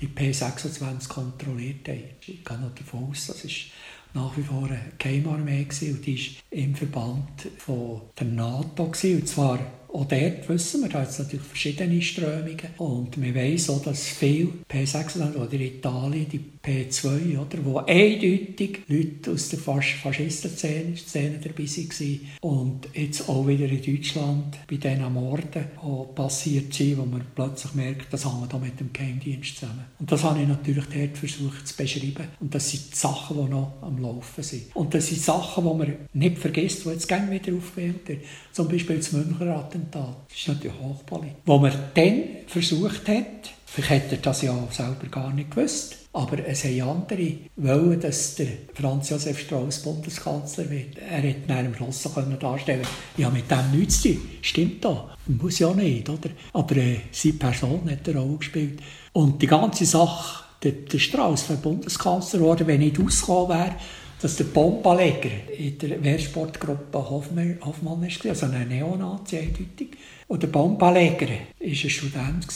die P26 kontrolliert haben. Ich gehe noch davon aus, das ist nach wie vor eine Geheimarmee und die war im Verband von der NATO gewesen, und zwar auch dort wissen wir, da hat es natürlich verschiedene Strömungen. Und wir wissen auch, dass viele P6 oder Italien die P2, oder, wo eindeutig Leute aus der Fas Faschistenszene dabei waren. Und jetzt auch wieder in Deutschland bei diesen Morden passiert sind, wo man plötzlich merkt, das hängt auch mit dem Geheimdienst zusammen. Und das habe ich natürlich dort versucht zu beschreiben. Und das sind die Sachen, die noch am Laufen sind. Und das sind Sachen, die man nicht vergisst, die jetzt gerne wieder aufgewählt werden. Zum Beispiel das Münchner Attentat. Das ist natürlich hochpolitisch. Wo man dann versucht hat, vielleicht hätte er das ja selber gar nicht gewusst, aber es haben andere wollen, dass der Franz Josef Strauß Bundeskanzler wird. Er hätte dann am Schluss so darstellen können, ja, mit dem nichts zu tun. Stimmt doch. Muss ja nicht, oder? Aber äh, seine Person hat eine Rolle gespielt. Und die ganze Sache, der, der Strauß wäre Bundeskanzler geworden, wenn nicht ausgekommen wäre, dass der Bombenleger in der Wehrsportgruppe Hoffmann, Hoffmann war, also ein Neonazi eindeutig. Und der Bombenleger war ein Student.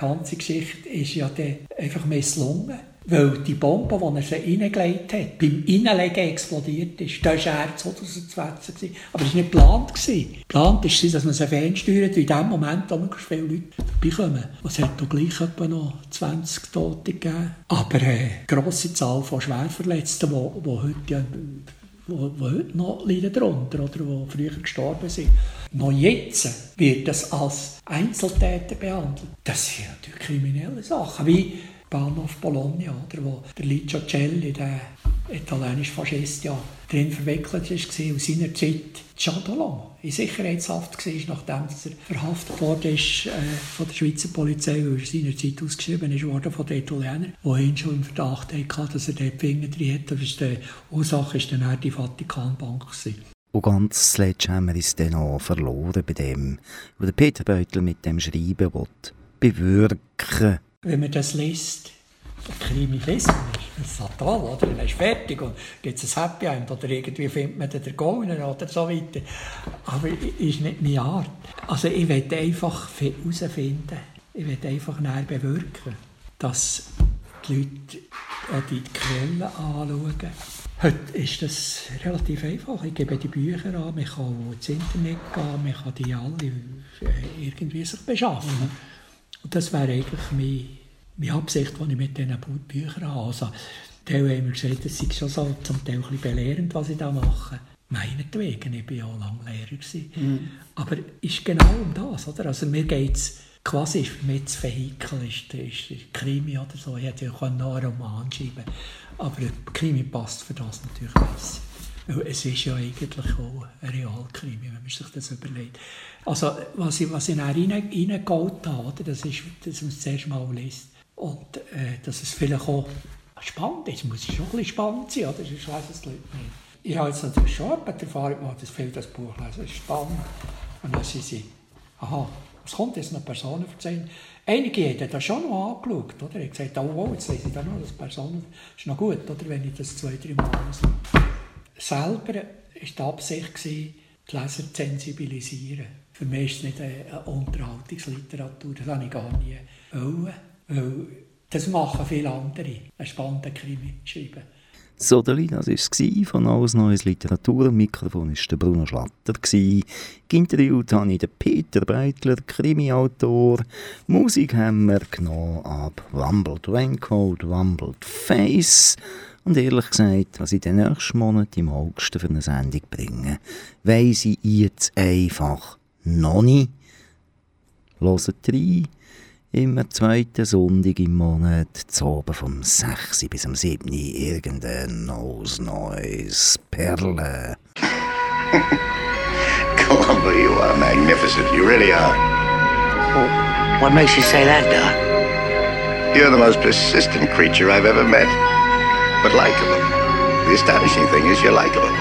Ganze Geschichte ist ja dann einfach misslungen. Weil die Bombe, die er sie reingelegt hat, beim Innenlegen explodiert ist. Das war er 2020. Aber das war nicht geplant. Geplant war, dass man sie fernsteuert, in dem Moment, wo möglichst viele Leute vorbeikommen. Es hat doch gleich etwa noch 20 Tote gegeben. Aber eine grosse Zahl von Schwerverletzten, die, die heute ja die heute noch leiden darunter oder die früher gestorben sind. Noch jetzt wird das als Einzeltäter behandelt. Das sind natürlich kriminelle Sachen, wie Bahnhof Bologna, oder, wo der Licio Celli, der italienische Faschist, ja, drin verwickelt war, aus seiner Zeit Chadolon in Sicherheitshaft war, nachdem er verhaftet wurde ist, äh, von der Schweizer Polizei, weil er seinerzeit ausgeschrieben ist worden von den Italienern, die ihn schon im Verdacht hatten, dass er dort Finger drin hat. Die Ursache war dann die Vatikanbank. Gewesen. Und ganz zuletzt haben wir uns dann auch verloren bei dem, der Peter Beutel mit dem Schreiben will, bewirken. Wenn man das liest, Krimilismus, das ist fatal, oder? Dann ist fertig und gibt es ein Happy End oder irgendwie findet man den Gauner oder so weiter. Aber ist nicht meine Art. Also ich will einfach herausfinden, ich will einfach näher bewirken, dass die Leute auch die Quellen anschauen. Heute ist das relativ einfach. Ich gebe die Bücher an, man kann ins Internet gehen, man kann die alle irgendwie sich beschaffen. Und das wäre eigentlich mein meine Absicht, die ich mit diesen Büchern habe. Also, Teil haben wir gesagt, es ist schon so zum Teil ein bisschen belehrend, was ich da mache. Meinetwegen, ich war ja lange Lehrer. Mhm. Aber es ist genau um das. Oder? Also mir geht es quasi für mich das Vehikel, ist, ist, ist Krimi oder so. Ich hätte ja noch einen Roman schreiben aber Krimi passt für das natürlich besser. Es ist ja eigentlich auch ein Realkrimi, wenn man sich das überlegt. Also, was ich, was ich reingeholt habe, das ist, dass man es zuerst mal liest, und äh, dass es vielleicht auch spannend ist, muss es schon ein bisschen spannend sein, oder? Sonst lesen es die Leute nicht. Ich habe jetzt natürlich schon die Erfahrung gemacht, dass viele das Buch lesen, es ist spannend. Und dann sind sie, aha, was kommt jetzt noch Personen erzählen? Einige haben das schon noch angeschaut, oder? Ich habe gesagt, oh, oh, jetzt lese ich da noch das Personen, ist noch gut, oder? Wenn ich das zwei, drei Mal lese. Selber war die Absicht, die Leser zu sensibilisieren. Für mich ist es nicht eine Unterhaltungsliteratur, das habe ich gar nie wollen. Weil das machen viele andere, einen spannenden Krimi schreiben. So, das war es von «Alles Neues Literatur». Am Mikrofon war der Bruno Schlatter. Interviewt habe ich den Peter Krimi-Autor. Musik haben wir genommen ab «Rumbled Raincoat», «Rumbled Face». Und ehrlich gesagt, was ich den nächsten Monat im August für eine Sendung bringe, weiss ich jetzt einfach noch nicht. Hört rein. Immer zweiten Sonntag im Monat, zu oben vom 6. bis am 7. irgendein Nose Noise Perle. [laughs] Columbo, you are magnificent. You really are. Well, what makes you say that, Doc? You're the most persistent creature I've ever met. But likable. The astonishing thing is you're likable.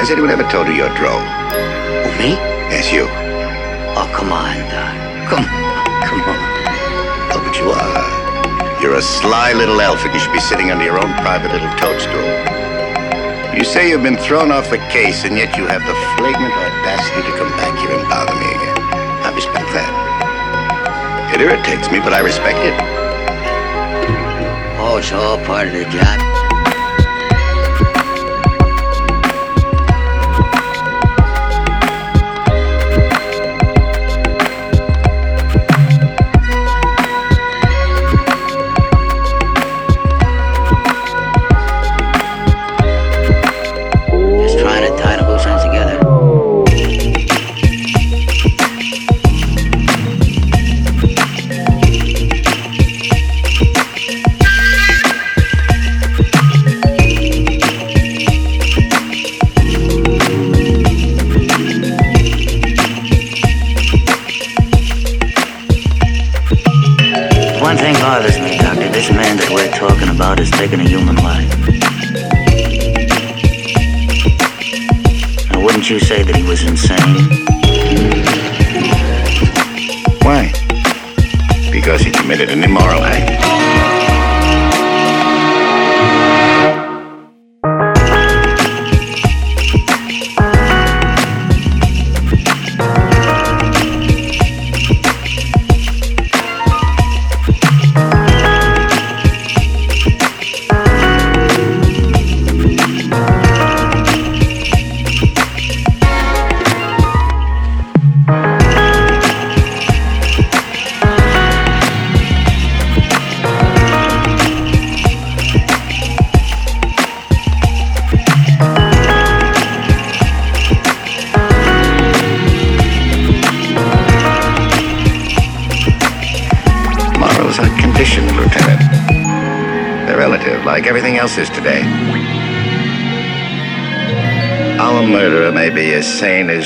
Has anyone ever told you you're droll? Oh, me? Yes, you. Oh, come on, Doc. Come on. Come on. Oh, but you are. Uh, you're a sly little elf and you should be sitting under your own private little toadstool. You say you've been thrown off the case and yet you have the flagrant audacity to come back here and bother me again. I respect that. It irritates me, but I respect it. Oh, it's all part of the job.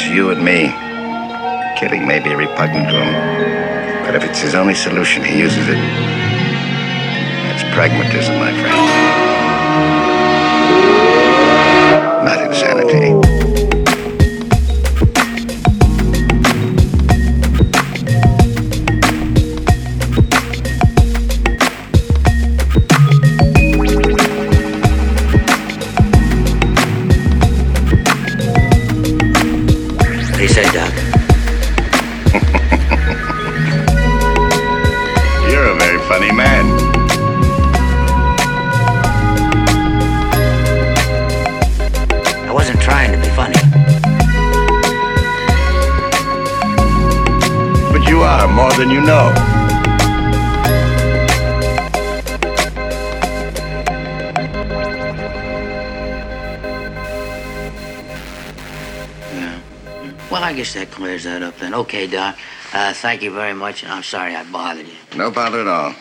As you and me. Killing may be repugnant to him, but if it's his only solution, he uses it. That's pragmatism, my friend. Clears that up then. Okay, Doc. Uh, thank you very much, and I'm sorry I bothered you. No bother at all.